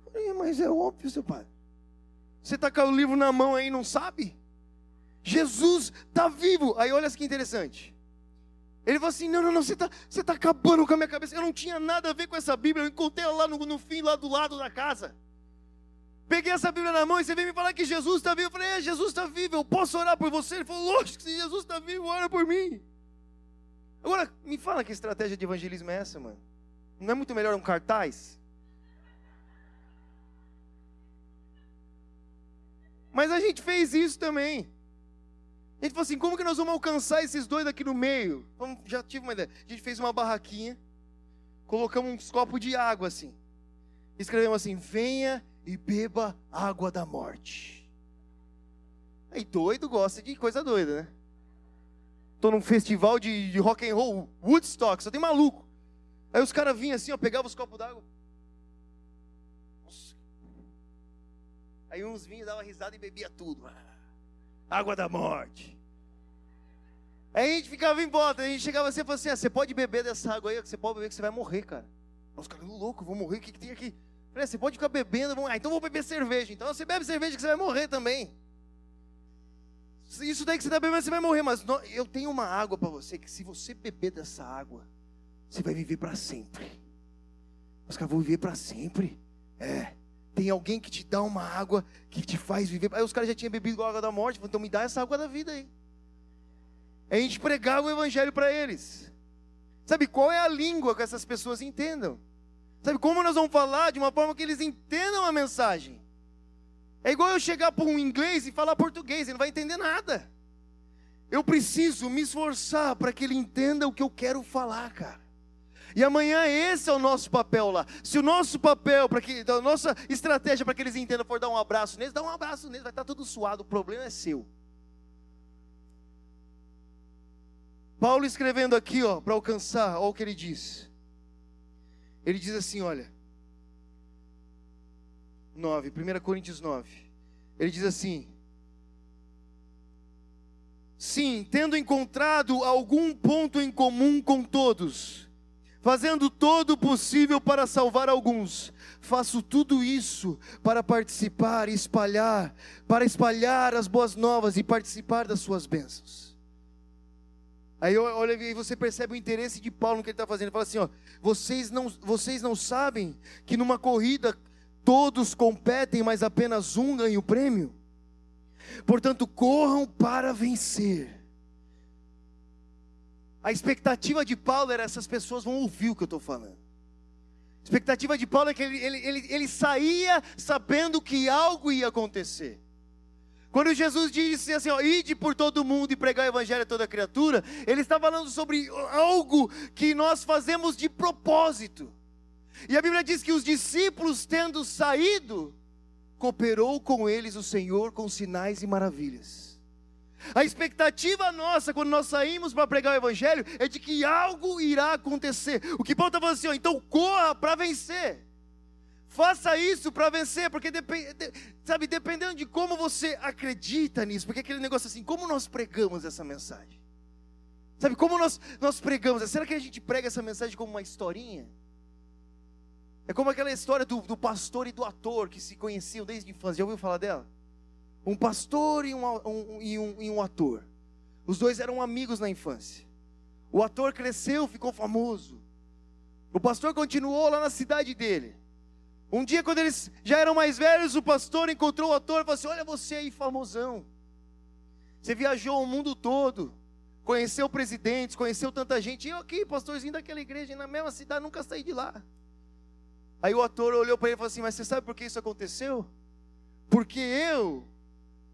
Falei, mas é óbvio, seu pai. Você está com o livro na mão aí não sabe? Jesus está vivo. Aí olha que interessante. Ele falou assim: Não, não, não, você está você tá acabando com a minha cabeça. Eu não tinha nada a ver com essa Bíblia. Eu encontrei ela lá no, no fim, lá do lado da casa. Peguei essa Bíblia na mão e você veio me falar que Jesus está vivo. Eu falei, é, Jesus está vivo, eu posso orar por você? Ele falou, lógico, se Jesus está vivo, ora por mim. Agora, me fala que estratégia de evangelismo é essa, mano? Não é muito melhor um cartaz? Mas a gente fez isso também. A gente falou assim: como que nós vamos alcançar esses dois aqui no meio? Vamos, já tive uma ideia. A gente fez uma barraquinha, colocamos uns copos de água assim. Escrevemos assim: venha e beba água da morte. Aí doido gosta de coisa doida, né? Tô num festival de, de rock and roll, Woodstock, só tem maluco. Aí os caras vinham assim, ó, pegavam os copos d'água. Aí uns vinham, davam risada e bebia tudo. Ah, água da morte. Aí a gente ficava em volta, a gente chegava assim e falava assim: ah, você pode beber dessa água aí, você pode beber que você vai morrer, cara. Os caras, louco, vou morrer, o que, que tem aqui? Falei, você pode ficar bebendo, vamos... ah, então vou beber cerveja. Então você bebe cerveja que você vai morrer também. Isso daí que você está bebendo, você vai morrer. Mas eu tenho uma água para você, que se você beber dessa água, você vai viver para sempre. Os caras vão viver para sempre. É. Tem alguém que te dá uma água que te faz viver. Aí os caras já tinham bebido a água da morte. Então me dá essa água da vida aí. Aí a gente pregava o evangelho para eles. Sabe qual é a língua que essas pessoas entendam? Sabe como nós vamos falar de uma forma que eles entendam a mensagem? É igual eu chegar para um inglês e falar português, ele não vai entender nada. Eu preciso me esforçar para que ele entenda o que eu quero falar, cara. E amanhã esse é o nosso papel lá. Se o nosso papel, para que a nossa estratégia para que eles entendam for dar um abraço neles, dá um abraço neles, vai estar tudo suado, o problema é seu. Paulo escrevendo aqui, ó, para alcançar, olha o que ele diz. Ele diz assim, olha, 9, 1 Coríntios 9. Ele diz assim: Sim, tendo encontrado algum ponto em comum com todos, fazendo todo o possível para salvar alguns. Faço tudo isso para participar e espalhar, para espalhar as boas novas e participar das suas bênçãos. Aí olha você percebe o interesse de Paulo no que ele está fazendo. Ele fala assim: ó, vocês não, vocês não sabem que numa corrida todos competem, mas apenas um ganha o prêmio? Portanto, corram para vencer. A expectativa de Paulo era: essas pessoas vão ouvir o que eu estou falando. A expectativa de Paulo é que ele, ele, ele, ele saía sabendo que algo ia acontecer. Quando Jesus disse assim, ó, ide por todo mundo e pregar o evangelho a toda criatura, ele está falando sobre algo que nós fazemos de propósito. E a Bíblia diz que os discípulos, tendo saído, cooperou com eles o Senhor com sinais e maravilhas. A expectativa nossa quando nós saímos para pregar o Evangelho é de que algo irá acontecer. O que Paulo está falando assim, ó, então corra para vencer. Faça isso para vencer, porque depende, sabe, dependendo de como você acredita nisso, porque aquele negócio assim, como nós pregamos essa mensagem? Sabe, como nós, nós pregamos? Será que a gente prega essa mensagem como uma historinha? É como aquela história do, do pastor e do ator que se conheciam desde a infância. Já ouviu falar dela? Um pastor e um, um, um, e um ator. Os dois eram amigos na infância. O ator cresceu, ficou famoso. O pastor continuou lá na cidade dele. Um dia, quando eles já eram mais velhos, o pastor encontrou o ator e falou assim: Olha você aí, famosão. Você viajou o mundo todo, conheceu presidentes, conheceu tanta gente. E eu aqui, pastorzinho daquela igreja, na mesma cidade, nunca saí de lá. Aí o ator olhou para ele e falou assim: Mas você sabe por que isso aconteceu? Porque eu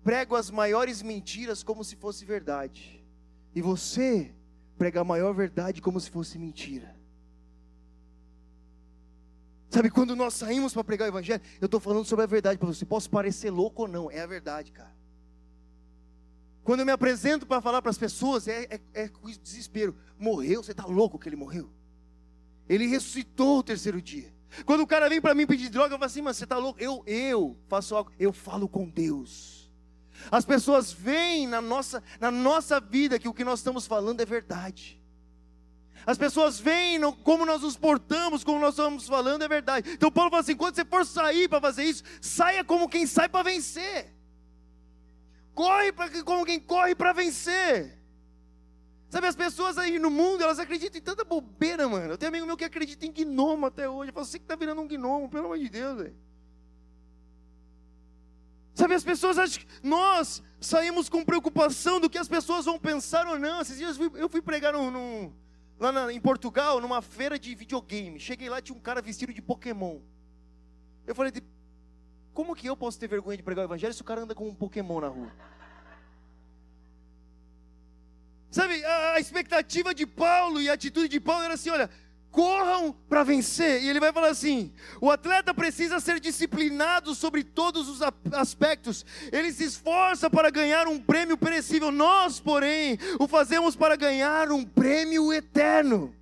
prego as maiores mentiras como se fosse verdade. E você prega a maior verdade como se fosse mentira. Sabe, quando nós saímos para pregar o Evangelho, eu estou falando sobre a verdade para você. Posso parecer louco ou não, é a verdade, cara. Quando eu me apresento para falar para as pessoas, é, é, é desespero. Morreu? Você está louco que ele morreu? Ele ressuscitou o terceiro dia. Quando o cara vem para mim pedir droga, eu falo assim, mas você está louco? Eu, eu faço algo, eu falo com Deus. As pessoas veem na nossa, na nossa vida que o que nós estamos falando é verdade. As pessoas veem como nós nos portamos, como nós estamos falando, é verdade. Então Paulo fala assim: quando você for sair para fazer isso, saia como quem sai para vencer. Corre pra, como quem corre para vencer. Sabe, as pessoas aí no mundo, elas acreditam em tanta bobeira, mano. Eu tenho amigo meu que acredita em gnomo até hoje. Eu falo, você que está virando um gnomo, pelo amor de Deus, velho. Sabe, as pessoas acham que nós saímos com preocupação do que as pessoas vão pensar ou não. Esses dias eu fui pregar no, no, lá na, em Portugal, numa feira de videogame. Cheguei lá, tinha um cara vestido de Pokémon. Eu falei, como que eu posso ter vergonha de pregar o evangelho se o cara anda com um Pokémon na rua? Sabe, a, expectativa de Paulo e a atitude de Paulo era assim: olha, corram para vencer. E ele vai falar assim: o atleta precisa ser disciplinado sobre todos os aspectos. Ele se esforça para ganhar um prêmio perecível. Nós, porém, o fazemos para ganhar um prêmio eterno.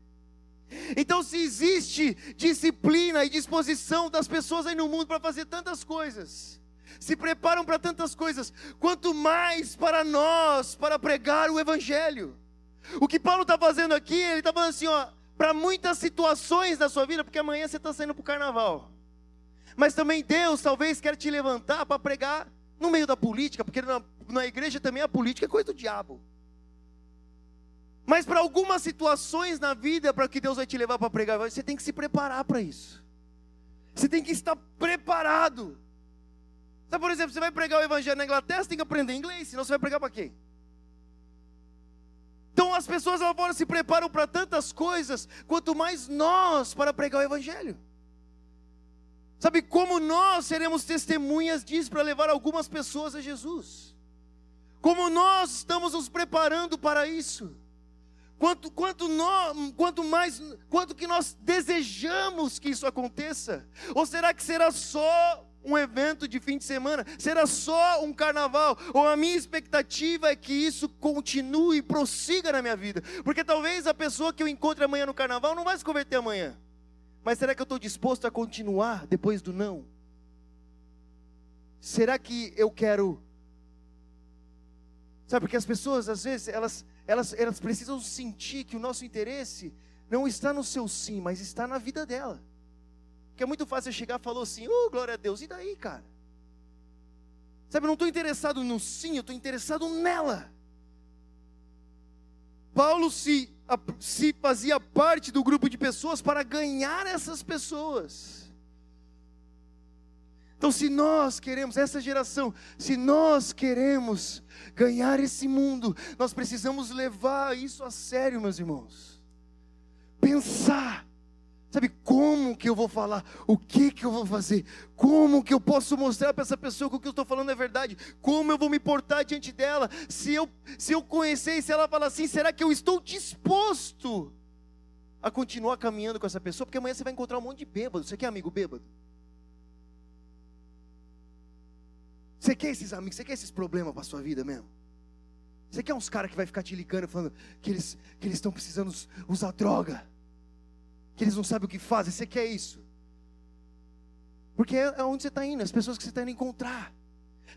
Então, se existe disciplina e disposição das pessoas aí no mundo para fazer tantas coisas, se preparam para tantas coisas, quanto mais para nós, para pregar o Evangelho. O que Paulo está fazendo aqui, ele está falando assim: ó, para muitas situações da sua vida, porque amanhã você está saindo para o carnaval. Mas também Deus talvez quer te levantar para pregar no meio da política, porque na, na igreja também a política é coisa do diabo. Mas para algumas situações na vida, para que Deus vai te levar para pregar, você tem que se preparar para isso. Você tem que estar preparado. Então, por exemplo, você vai pregar o evangelho na Inglaterra, você tem que aprender inglês, senão você vai pregar para quem? Então as pessoas lá fora se preparam para tantas coisas, quanto mais nós para pregar o Evangelho. Sabe como nós seremos testemunhas disso para levar algumas pessoas a Jesus? Como nós estamos nos preparando para isso? Quanto, quanto, nós, quanto mais, quanto que nós desejamos que isso aconteça? Ou será que será só um evento de fim de semana? Será só um carnaval? Ou a minha expectativa é que isso continue e prossiga na minha vida? Porque talvez a pessoa que eu encontre amanhã no carnaval não vai se converter amanhã. Mas será que eu estou disposto a continuar depois do não? Será que eu quero. Sabe, porque as pessoas, às vezes, elas, elas, elas precisam sentir que o nosso interesse não está no seu sim, mas está na vida dela. Porque é muito fácil chegar e falar assim, oh, glória a Deus, e daí, cara? Sabe, eu não estou interessado no sim, eu estou interessado nela. Paulo se, se fazia parte do grupo de pessoas para ganhar essas pessoas. Então, se nós queremos, essa geração, se nós queremos ganhar esse mundo, nós precisamos levar isso a sério, meus irmãos. Pensar, sabe, como que eu vou falar, o que que eu vou fazer, como que eu posso mostrar para essa pessoa que o que eu estou falando é verdade, como eu vou me portar diante dela, se eu, se eu conhecer e se ela falar assim, será que eu estou disposto a continuar caminhando com essa pessoa? Porque amanhã você vai encontrar um monte de bêbado, você quer amigo bêbado? Você quer esses amigos, você quer esses problemas para sua vida mesmo? Você quer uns caras que vai ficar te ligando falando que eles que eles estão precisando usar droga? Que eles não sabem o que fazem? Você quer isso? Porque é, é onde você está indo, as pessoas que você está indo encontrar.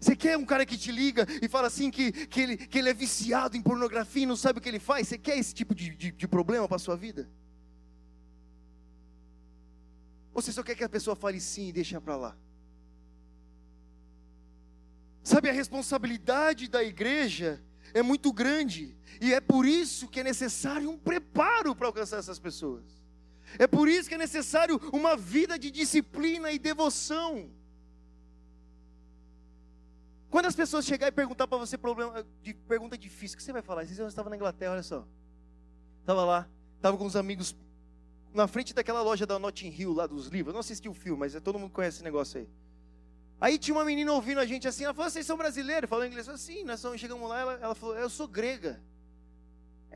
Você quer um cara que te liga e fala assim que, que, ele, que ele é viciado em pornografia e não sabe o que ele faz? Você quer esse tipo de, de, de problema para a sua vida? Ou você só quer que a pessoa fale sim e deixe para lá? Sabe, a responsabilidade da igreja é muito grande, e é por isso que é necessário um preparo para alcançar essas pessoas. É por isso que é necessário uma vida de disciplina e devoção. Quando as pessoas chegarem e perguntar para você problema, de pergunta difícil, o que você vai falar? Esses dias eu estava na Inglaterra, olha só. Estava lá, estava com uns amigos na frente daquela loja da Notting Hill, lá dos livros. Eu não assisti o filme, mas todo mundo conhece esse negócio aí. Aí tinha uma menina ouvindo a gente assim, ela falou, vocês são brasileiros? Falou inglês, assim, nós chegamos lá, ela, ela falou, eu sou grega.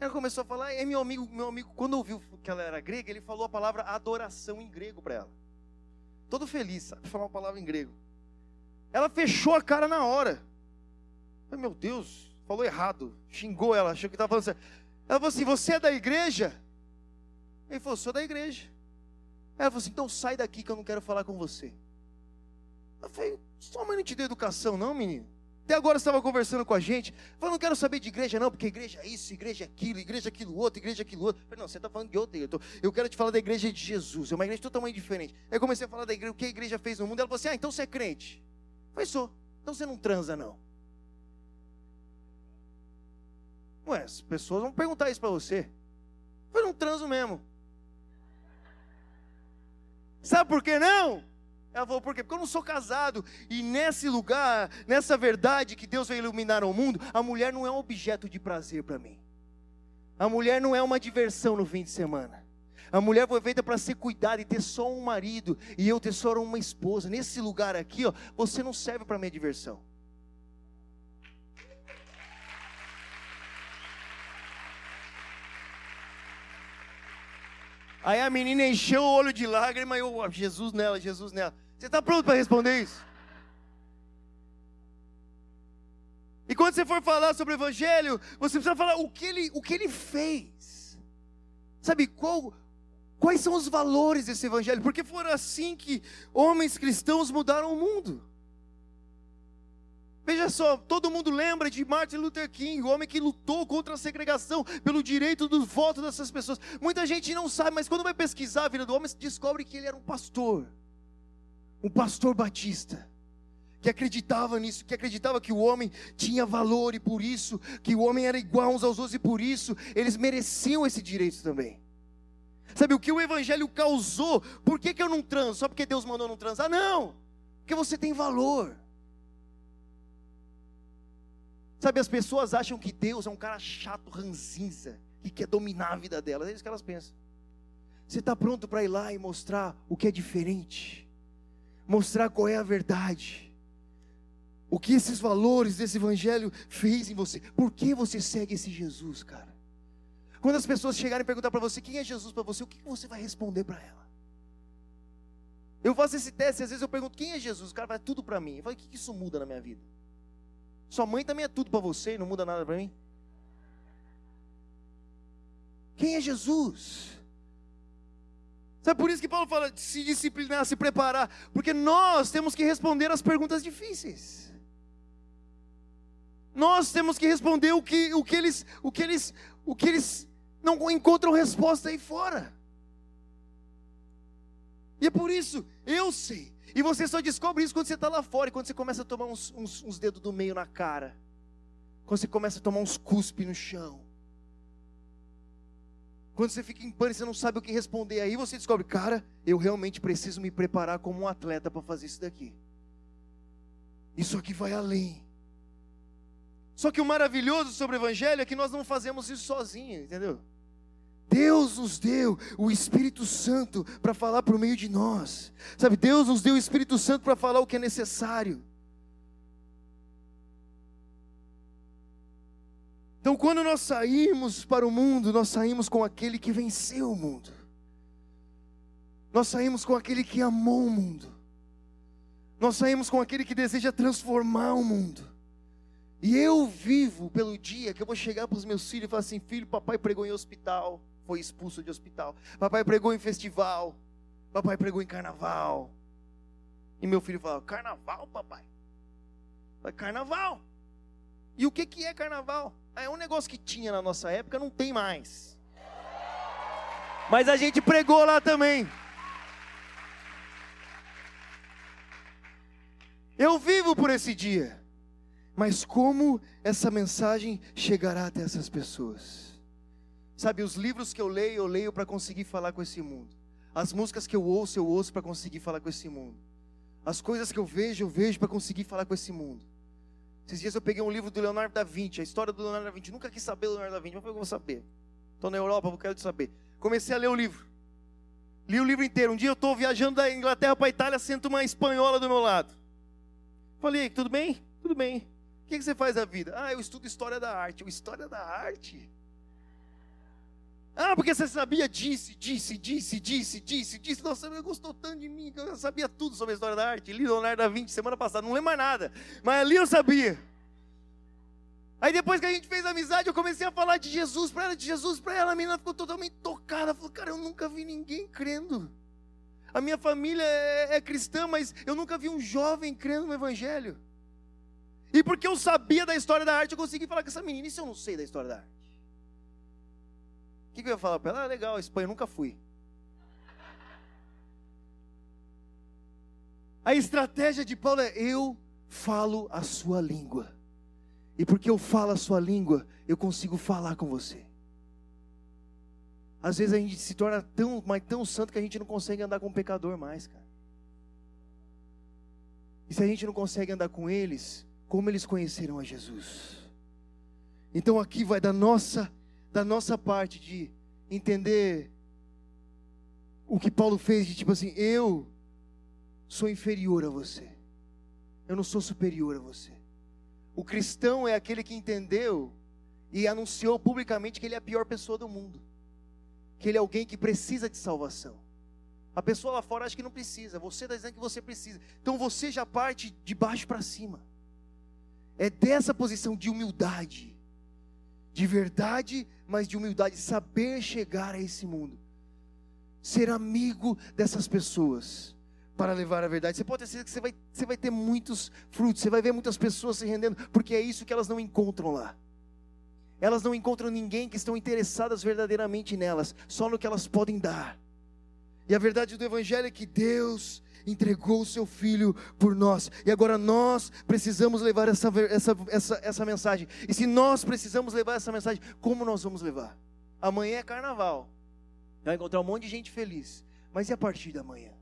Ela começou a falar, é meu amigo, meu amigo, quando ouviu que ela era grega, ele falou a palavra adoração em grego para ela. Todo feliz, sabe falar uma palavra em grego. Ela fechou a cara na hora. Falei, meu Deus, falou errado, xingou ela, achou que estava falando certo. Ela falou assim, você é da igreja? Ele falou, sou da igreja. Ela falou assim, então sai daqui que eu não quero falar com você. Eu falei, sua mãe não educação, não, menino? Até agora estava conversando com a gente. Falei, não quero saber de igreja, não, porque igreja é isso, igreja é aquilo, igreja é aquilo outro, igreja é aquilo outro. Falei, não, você está falando de outra. Eu, tô, eu quero te falar da igreja de Jesus. É uma igreja totalmente diferente. Aí eu comecei a falar da igreja, o que a igreja fez no mundo. Ela falou assim: ah, então você é crente. Eu falei, sou. Então você não transa, não. Ué, as pessoas vão perguntar isso para você. Eu falei, não transo mesmo. Sabe por que não? Ela falou, por quê? Porque eu não sou casado. E nesse lugar, nessa verdade que Deus vai iluminar o mundo, a mulher não é um objeto de prazer para mim. A mulher não é uma diversão no fim de semana. A mulher foi feita para ser cuidada e ter só um marido, e eu ter só uma esposa. Nesse lugar aqui, ó, você não serve para minha diversão. Aí a menina encheu o olho de lágrima e eu, Jesus nela, Jesus nela. Você está pronto para responder isso? E quando você for falar sobre o Evangelho, você precisa falar o que ele, o que ele fez. Sabe, qual, quais são os valores desse Evangelho? Porque foram assim que homens cristãos mudaram o mundo. Veja só, todo mundo lembra de Martin Luther King, o homem que lutou contra a segregação, pelo direito do voto dessas pessoas. Muita gente não sabe, mas quando vai pesquisar a vida do homem, descobre que ele era um pastor. Um pastor batista. Que acreditava nisso, que acreditava que o homem tinha valor e por isso, que o homem era igual uns aos outros e por isso eles mereciam esse direito também. Sabe o que o evangelho causou? Por que, que eu não transo? Só porque Deus mandou não transar? Não! Porque você tem valor. Sabe, as pessoas acham que Deus é um cara chato, ranzinza, que quer dominar a vida delas. É isso que elas pensam. Você está pronto para ir lá e mostrar o que é diferente? Mostrar qual é a verdade? O que esses valores desse evangelho fez em você? Por que você segue esse Jesus, cara? Quando as pessoas chegarem e perguntar para você quem é Jesus para você, o que você vai responder para ela? Eu faço esse teste, às vezes eu pergunto quem é Jesus, o cara vai tudo para mim. Eu falo, o que isso muda na minha vida? Sua mãe também é tudo para você e não muda nada para mim? Quem é Jesus? Sabe por isso que Paulo fala de se disciplinar, se preparar, porque nós temos que responder as perguntas difíceis. Nós temos que responder o que, o que eles, o que eles, o que eles não encontram resposta aí fora. E é por isso, eu sei. E você só descobre isso quando você está lá fora e quando você começa a tomar uns, uns, uns dedos do meio na cara. Quando você começa a tomar uns cuspe no chão. Quando você fica em pânico, você não sabe o que responder. Aí você descobre, cara, eu realmente preciso me preparar como um atleta para fazer isso daqui. Isso aqui vai além. Só que o maravilhoso sobre o Evangelho é que nós não fazemos isso sozinhos, entendeu? Deus nos deu o Espírito Santo para falar por meio de nós. Sabe, Deus nos deu o Espírito Santo para falar o que é necessário. Então, quando nós saímos para o mundo, nós saímos com aquele que venceu o mundo. Nós saímos com aquele que amou o mundo. Nós saímos com aquele que deseja transformar o mundo. E eu vivo pelo dia que eu vou chegar para os meus filhos e falar assim: filho, papai pregou em hospital foi expulso de hospital. Papai pregou em festival. Papai pregou em carnaval. E meu filho fala: Carnaval, papai? Falei, carnaval. E o que, que é carnaval? Ah, é um negócio que tinha na nossa época, não tem mais. Mas a gente pregou lá também. Eu vivo por esse dia. Mas como essa mensagem chegará até essas pessoas? Sabe, os livros que eu leio, eu leio para conseguir falar com esse mundo. As músicas que eu ouço, eu ouço para conseguir falar com esse mundo. As coisas que eu vejo, eu vejo para conseguir falar com esse mundo. Esses dias eu peguei um livro do Leonardo da Vinci, a história do Leonardo da Vinci. Nunca quis saber do Leonardo da Vinci, mas eu vou saber. Estou na Europa, eu quero saber. Comecei a ler o livro. Li o livro inteiro. Um dia eu estou viajando da Inglaterra para a Itália, sento uma espanhola do meu lado. Falei, tudo bem? Tudo bem. O que, que você faz da vida? Ah, eu estudo História da Arte. Eu, História da Arte? Ah, porque você sabia, disse, disse, disse, disse, disse, disse. Nossa, ele gostou tanto de mim que eu sabia tudo sobre a história da arte. Li Leonardo da Vinci semana passada, não lembro mais nada. Mas ali eu sabia. Aí depois que a gente fez amizade, eu comecei a falar de Jesus para ela, de Jesus para ela. A menina ficou totalmente tocada. Falou, cara, eu nunca vi ninguém crendo. A minha família é, é cristã, mas eu nunca vi um jovem crendo no Evangelho. E porque eu sabia da história da arte, eu consegui falar com essa menina. Se eu não sei da história da arte? O que, que eu ia falar para ela? Ah, legal, Espanha, nunca fui. A estratégia de Paulo é: eu falo a sua língua. E porque eu falo a sua língua, eu consigo falar com você. Às vezes a gente se torna tão, mas tão santo que a gente não consegue andar com um pecador mais, cara. E se a gente não consegue andar com eles, como eles conheceram a Jesus? Então aqui vai da nossa da nossa parte de entender o que Paulo fez de tipo assim, eu sou inferior a você. Eu não sou superior a você. O cristão é aquele que entendeu e anunciou publicamente que ele é a pior pessoa do mundo. Que ele é alguém que precisa de salvação. A pessoa lá fora acha que não precisa, você está dizendo que você precisa. Então você já parte de baixo para cima. É dessa posição de humildade de verdade, mas de humildade, saber chegar a esse mundo, ser amigo dessas pessoas para levar a verdade. Você pode ter certeza que você vai, você vai ter muitos frutos, você vai ver muitas pessoas se rendendo, porque é isso que elas não encontram lá. Elas não encontram ninguém que estão interessadas verdadeiramente nelas, só no que elas podem dar. E a verdade do Evangelho é que Deus entregou o seu filho por nós. E agora nós precisamos levar essa, essa, essa, essa mensagem. E se nós precisamos levar essa mensagem, como nós vamos levar? Amanhã é carnaval. Vai encontrar um monte de gente feliz. Mas e a partir da manhã?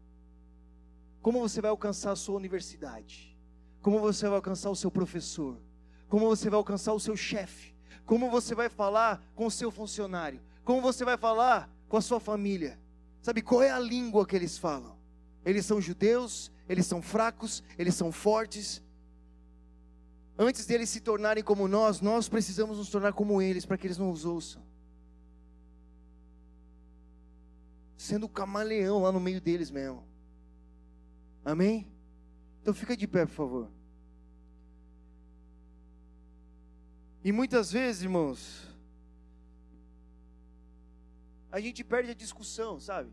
Como você vai alcançar a sua universidade? Como você vai alcançar o seu professor? Como você vai alcançar o seu chefe? Como você vai falar com o seu funcionário? Como você vai falar com a sua família? Sabe qual é a língua que eles falam? Eles são judeus, eles são fracos, eles são fortes. Antes deles se tornarem como nós, nós precisamos nos tornar como eles, para que eles não os ouçam. sendo camaleão lá no meio deles mesmo. Amém? Então fica de pé, por favor. E muitas vezes, irmãos, a gente perde a discussão, sabe?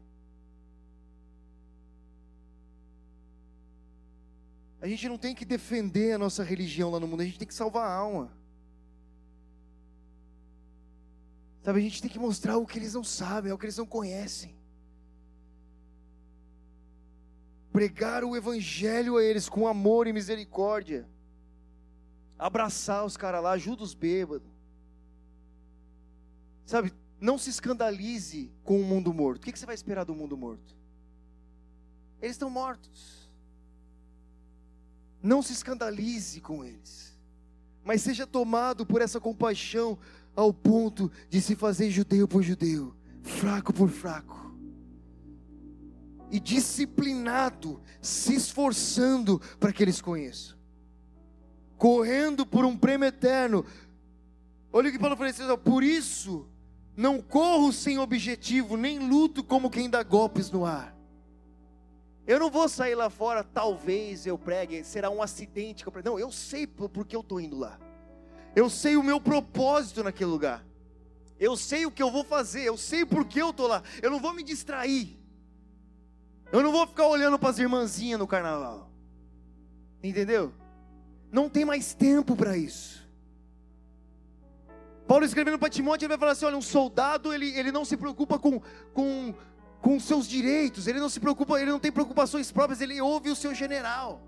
A gente não tem que defender a nossa religião lá no mundo, a gente tem que salvar a alma. Sabe, a gente tem que mostrar o que eles não sabem, é o que eles não conhecem. Pregar o evangelho a eles com amor e misericórdia. Abraçar os caras lá, ajuda os bêbados. Sabe, não se escandalize com o mundo morto. O que você vai esperar do mundo morto? Eles estão mortos. Não se escandalize com eles, mas seja tomado por essa compaixão ao ponto de se fazer judeu por judeu, fraco por fraco, e disciplinado, se esforçando para que eles conheçam, correndo por um prêmio eterno. Olha o que Paulo falou por isso não corro sem objetivo, nem luto como quem dá golpes no ar. Eu não vou sair lá fora, talvez eu pregue, será um acidente que eu pregue. Não, eu sei por que eu estou indo lá. Eu sei o meu propósito naquele lugar. Eu sei o que eu vou fazer, eu sei por que eu estou lá. Eu não vou me distrair. Eu não vou ficar olhando para as irmãzinhas no carnaval. Entendeu? Não tem mais tempo para isso. Paulo escrevendo para Timóteo, ele vai falar assim: olha, um soldado, ele, ele não se preocupa com, com, com seus direitos, ele não se preocupa, ele não tem preocupações próprias, ele ouve o seu general.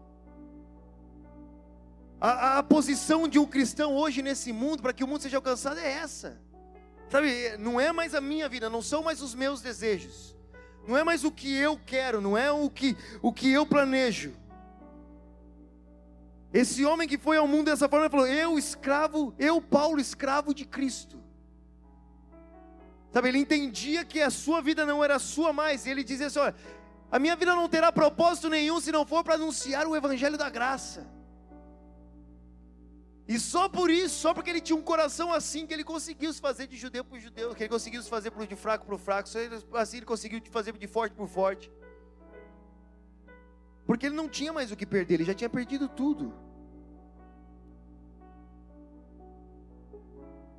A, a posição de um cristão hoje nesse mundo, para que o mundo seja alcançado, é essa. Sabe, não é mais a minha vida, não são mais os meus desejos, não é mais o que eu quero, não é o que, o que eu planejo. Esse homem que foi ao mundo dessa forma, falou: Eu, escravo, eu, Paulo, escravo de Cristo. Sabe, ele entendia que a sua vida não era sua mais, e ele dizia assim: Olha, a minha vida não terá propósito nenhum se não for para anunciar o Evangelho da graça. E só por isso, só porque ele tinha um coração assim, que ele conseguiu se fazer de judeu por judeu, que ele conseguiu se fazer de fraco para fraco, assim ele conseguiu se fazer de forte por forte. Porque ele não tinha mais o que perder, ele já tinha perdido tudo.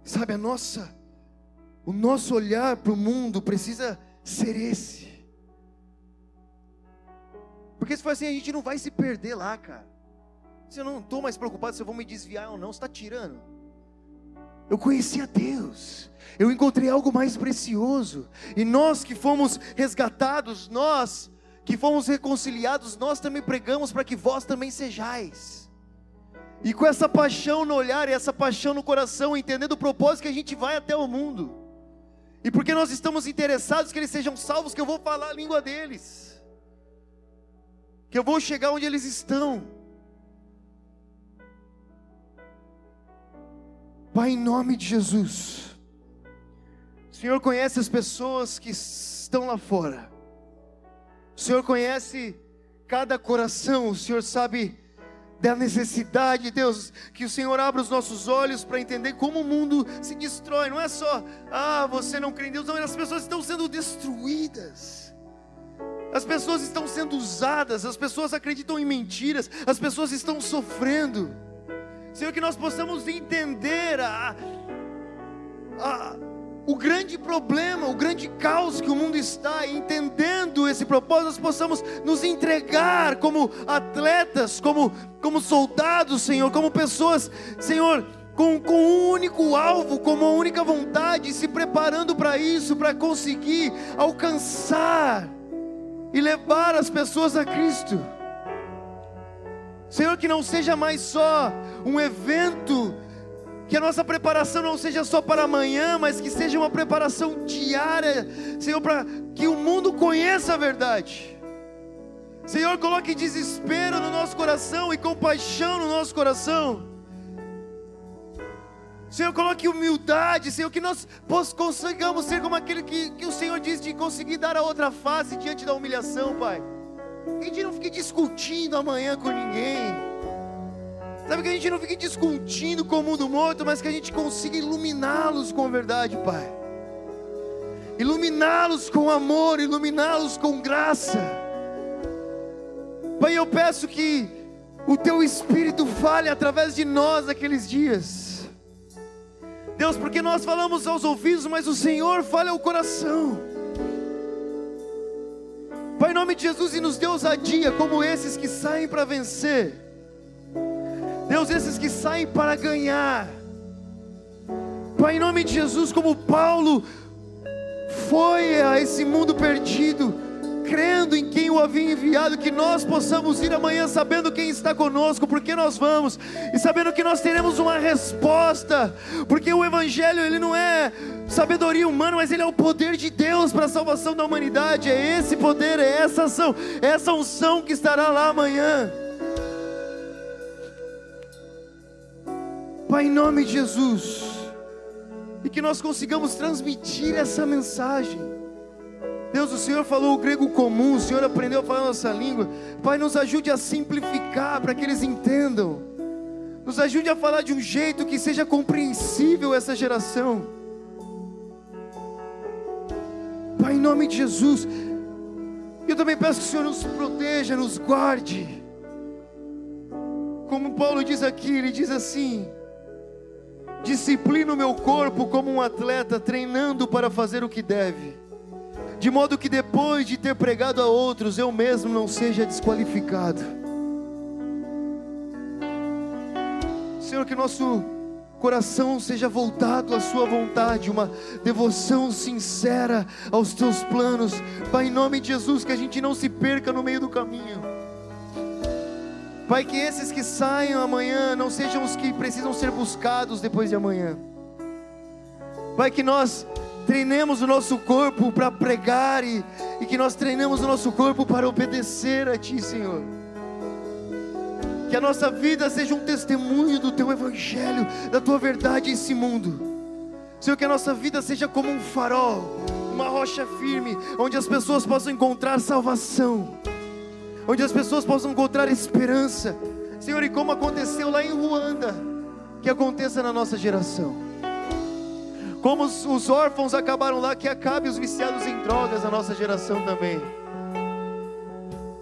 Sabe, a nossa, o nosso olhar para o mundo precisa ser esse. Porque se for assim, a gente não vai se perder lá, cara. Se eu não estou mais preocupado se eu vou me desviar ou não, você está tirando. Eu conheci a Deus, eu encontrei algo mais precioso, e nós que fomos resgatados, nós que fomos reconciliados, nós também pregamos para que vós também sejais. E com essa paixão no olhar e essa paixão no coração, entendendo o propósito que a gente vai até o mundo. E porque nós estamos interessados que eles sejam salvos, que eu vou falar a língua deles. Que eu vou chegar onde eles estão. Pai, em nome de Jesus. O Senhor conhece as pessoas que estão lá fora. O Senhor conhece cada coração, o Senhor sabe da necessidade, Deus, que o Senhor abra os nossos olhos para entender como o mundo se destrói. Não é só, ah, você não crê em Deus, não, as pessoas estão sendo destruídas. As pessoas estão sendo usadas, as pessoas acreditam em mentiras, as pessoas estão sofrendo. Senhor, que nós possamos entender a, a o grande problema, o grande caos que o mundo está, e entendendo esse propósito, nós possamos nos entregar como atletas, como, como soldados, Senhor, como pessoas, Senhor, com, com um único alvo, com uma única vontade, se preparando para isso, para conseguir alcançar e levar as pessoas a Cristo. Senhor, que não seja mais só um evento que a nossa preparação não seja só para amanhã, mas que seja uma preparação diária, Senhor, para que o mundo conheça a verdade. Senhor, coloque desespero no nosso coração e compaixão no nosso coração. Senhor, coloque humildade, Senhor, que nós consigamos ser como aquele que, que o Senhor diz de conseguir dar a outra face diante da humilhação, Pai. Que a gente não fique discutindo amanhã com ninguém. Sabe que a gente não fique discutindo com o mundo morto, mas que a gente consiga iluminá-los com a verdade, Pai. iluminá-los com amor, iluminá-los com graça. Pai, eu peço que o teu Espírito fale através de nós naqueles dias. Deus, porque nós falamos aos ouvidos, mas o Senhor fala ao coração. Pai, em nome de Jesus, e nos dê ousadia como esses que saem para vencer. Deus, esses que saem para ganhar. Pai, em nome de Jesus, como Paulo foi a esse mundo perdido, crendo em quem o havia enviado, que nós possamos ir amanhã sabendo quem está conosco, porque nós vamos, e sabendo que nós teremos uma resposta, porque o Evangelho ele não é sabedoria humana, mas ele é o poder de Deus para a salvação da humanidade, é esse poder, é essa ação, é essa unção que estará lá amanhã. Pai, em nome de Jesus, e que nós consigamos transmitir essa mensagem. Deus, o Senhor falou o grego comum, o Senhor aprendeu a falar a nossa língua. Pai, nos ajude a simplificar para que eles entendam. Nos ajude a falar de um jeito que seja compreensível essa geração. Pai, em nome de Jesus, eu também peço que o Senhor nos proteja, nos guarde. Como Paulo diz aqui, ele diz assim: disciplino o meu corpo como um atleta, treinando para fazer o que deve, de modo que depois de ter pregado a outros, eu mesmo não seja desqualificado. Senhor, que nosso coração seja voltado à Sua vontade, uma devoção sincera aos Teus planos, Pai, em nome de Jesus, que a gente não se perca no meio do caminho. Pai, que esses que saiam amanhã não sejam os que precisam ser buscados depois de amanhã. Pai, que nós treinemos o nosso corpo para pregar e, e que nós treinemos o nosso corpo para obedecer a Ti, Senhor. Que a nossa vida seja um testemunho do Teu Evangelho, da Tua verdade a esse mundo. Senhor, que a nossa vida seja como um farol, uma rocha firme, onde as pessoas possam encontrar salvação onde as pessoas possam encontrar esperança. Senhor, e como aconteceu lá em Ruanda, que aconteça na nossa geração. Como os, os órfãos acabaram lá, que acabe os viciados em drogas na nossa geração também.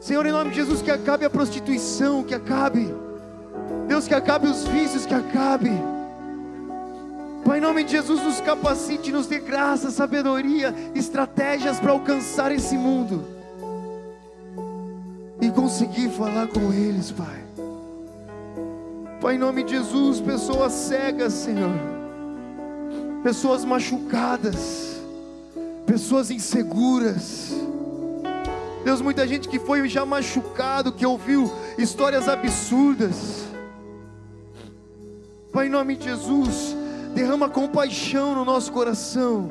Senhor, em nome de Jesus, que acabe a prostituição, que acabe. Deus, que acabe os vícios, que acabe. Pai, em nome de Jesus, nos capacite, nos dê graça, sabedoria, estratégias para alcançar esse mundo e conseguir falar com eles, Pai. Pai, em nome de Jesus, pessoas cegas, Senhor, pessoas machucadas, pessoas inseguras. Deus, muita gente que foi já machucado, que ouviu histórias absurdas. Pai, em nome de Jesus, derrama compaixão no nosso coração,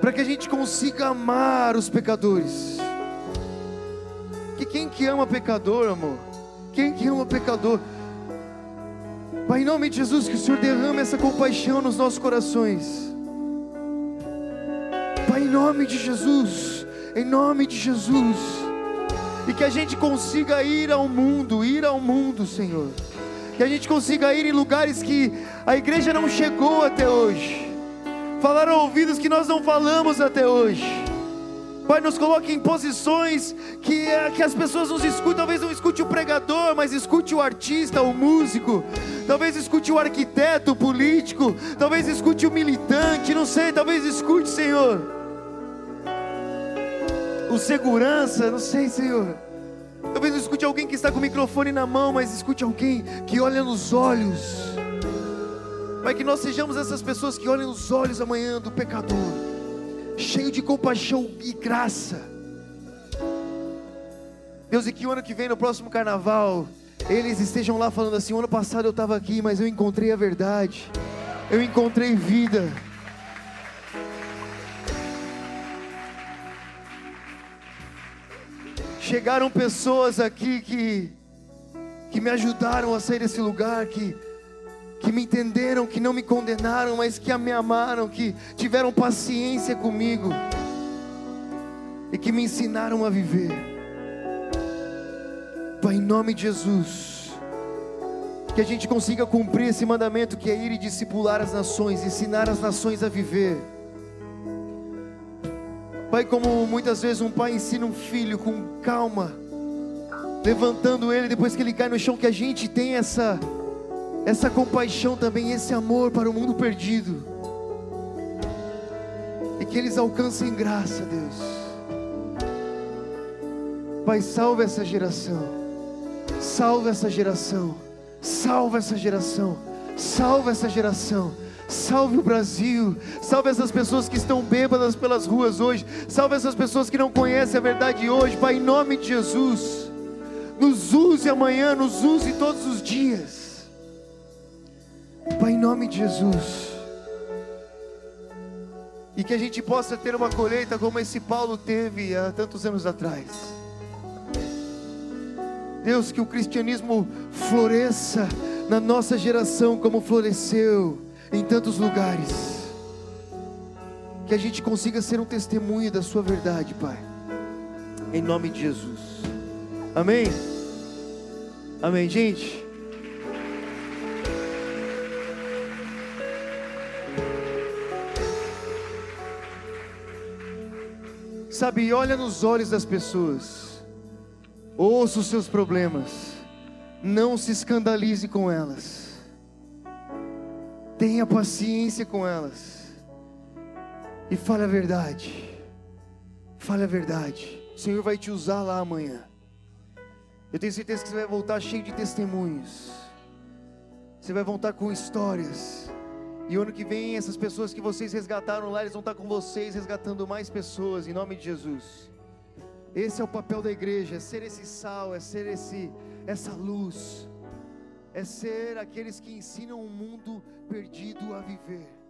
para que a gente consiga amar os pecadores que quem que ama pecador, amor? Quem que ama pecador? Pai, em nome de Jesus, que o Senhor derrame essa compaixão nos nossos corações. Pai, em nome de Jesus, em nome de Jesus, e que a gente consiga ir ao mundo, ir ao mundo, Senhor. Que a gente consiga ir em lugares que a igreja não chegou até hoje. Falar ouvidos que nós não falamos até hoje Pai, nos coloque em posições que, eh, que as pessoas nos escutem. Talvez não escute o pregador, mas escute o artista, o músico. Talvez escute o arquiteto, o político. Talvez escute o militante. Não sei, talvez escute, Senhor. O segurança, não sei, Senhor. Talvez escute alguém que está com o microfone na mão, mas escute alguém que olha nos olhos. Pai, que nós sejamos essas pessoas que olham nos olhos amanhã do pecador cheio de compaixão e graça. Deus, e que ano que vem, no próximo carnaval, eles estejam lá falando assim: o ano passado eu estava aqui, mas eu encontrei a verdade, eu encontrei vida. Chegaram pessoas aqui que, que me ajudaram a sair desse lugar, que que me entenderam, que não me condenaram, mas que me amaram, que tiveram paciência comigo e que me ensinaram a viver. Pai, em nome de Jesus, que a gente consiga cumprir esse mandamento que é ir e discipular as nações, ensinar as nações a viver. Pai, como muitas vezes um pai ensina um filho com calma, levantando ele depois que ele cai no chão, que a gente tem essa essa compaixão também, esse amor para o mundo perdido. E que eles alcancem graça, Deus. Pai, salva essa geração. Salva essa geração. Salva essa geração. Salva essa geração. Salve o Brasil, salve essas pessoas que estão bêbadas pelas ruas hoje, salve essas pessoas que não conhecem a verdade hoje, Pai, em nome de Jesus, nos use amanhã, nos use todos os dias, Pai, em nome de Jesus, e que a gente possa ter uma colheita como esse Paulo teve há tantos anos atrás. Deus, que o cristianismo floresça na nossa geração como floresceu em tantos lugares. Que a gente consiga ser um testemunho da Sua verdade, Pai. Em nome de Jesus. Amém? Amém, gente. Sabe, olha nos olhos das pessoas, ouça os seus problemas, não se escandalize com elas, tenha paciência com elas e fale a verdade. Fale a verdade. O Senhor vai te usar lá amanhã. Eu tenho certeza que você vai voltar cheio de testemunhos. Você vai voltar com histórias. E ano que vem, essas pessoas que vocês resgataram lá, eles vão estar com vocês, resgatando mais pessoas, em nome de Jesus. Esse é o papel da igreja: é ser esse sal, é ser esse, essa luz, é ser aqueles que ensinam o mundo perdido a viver.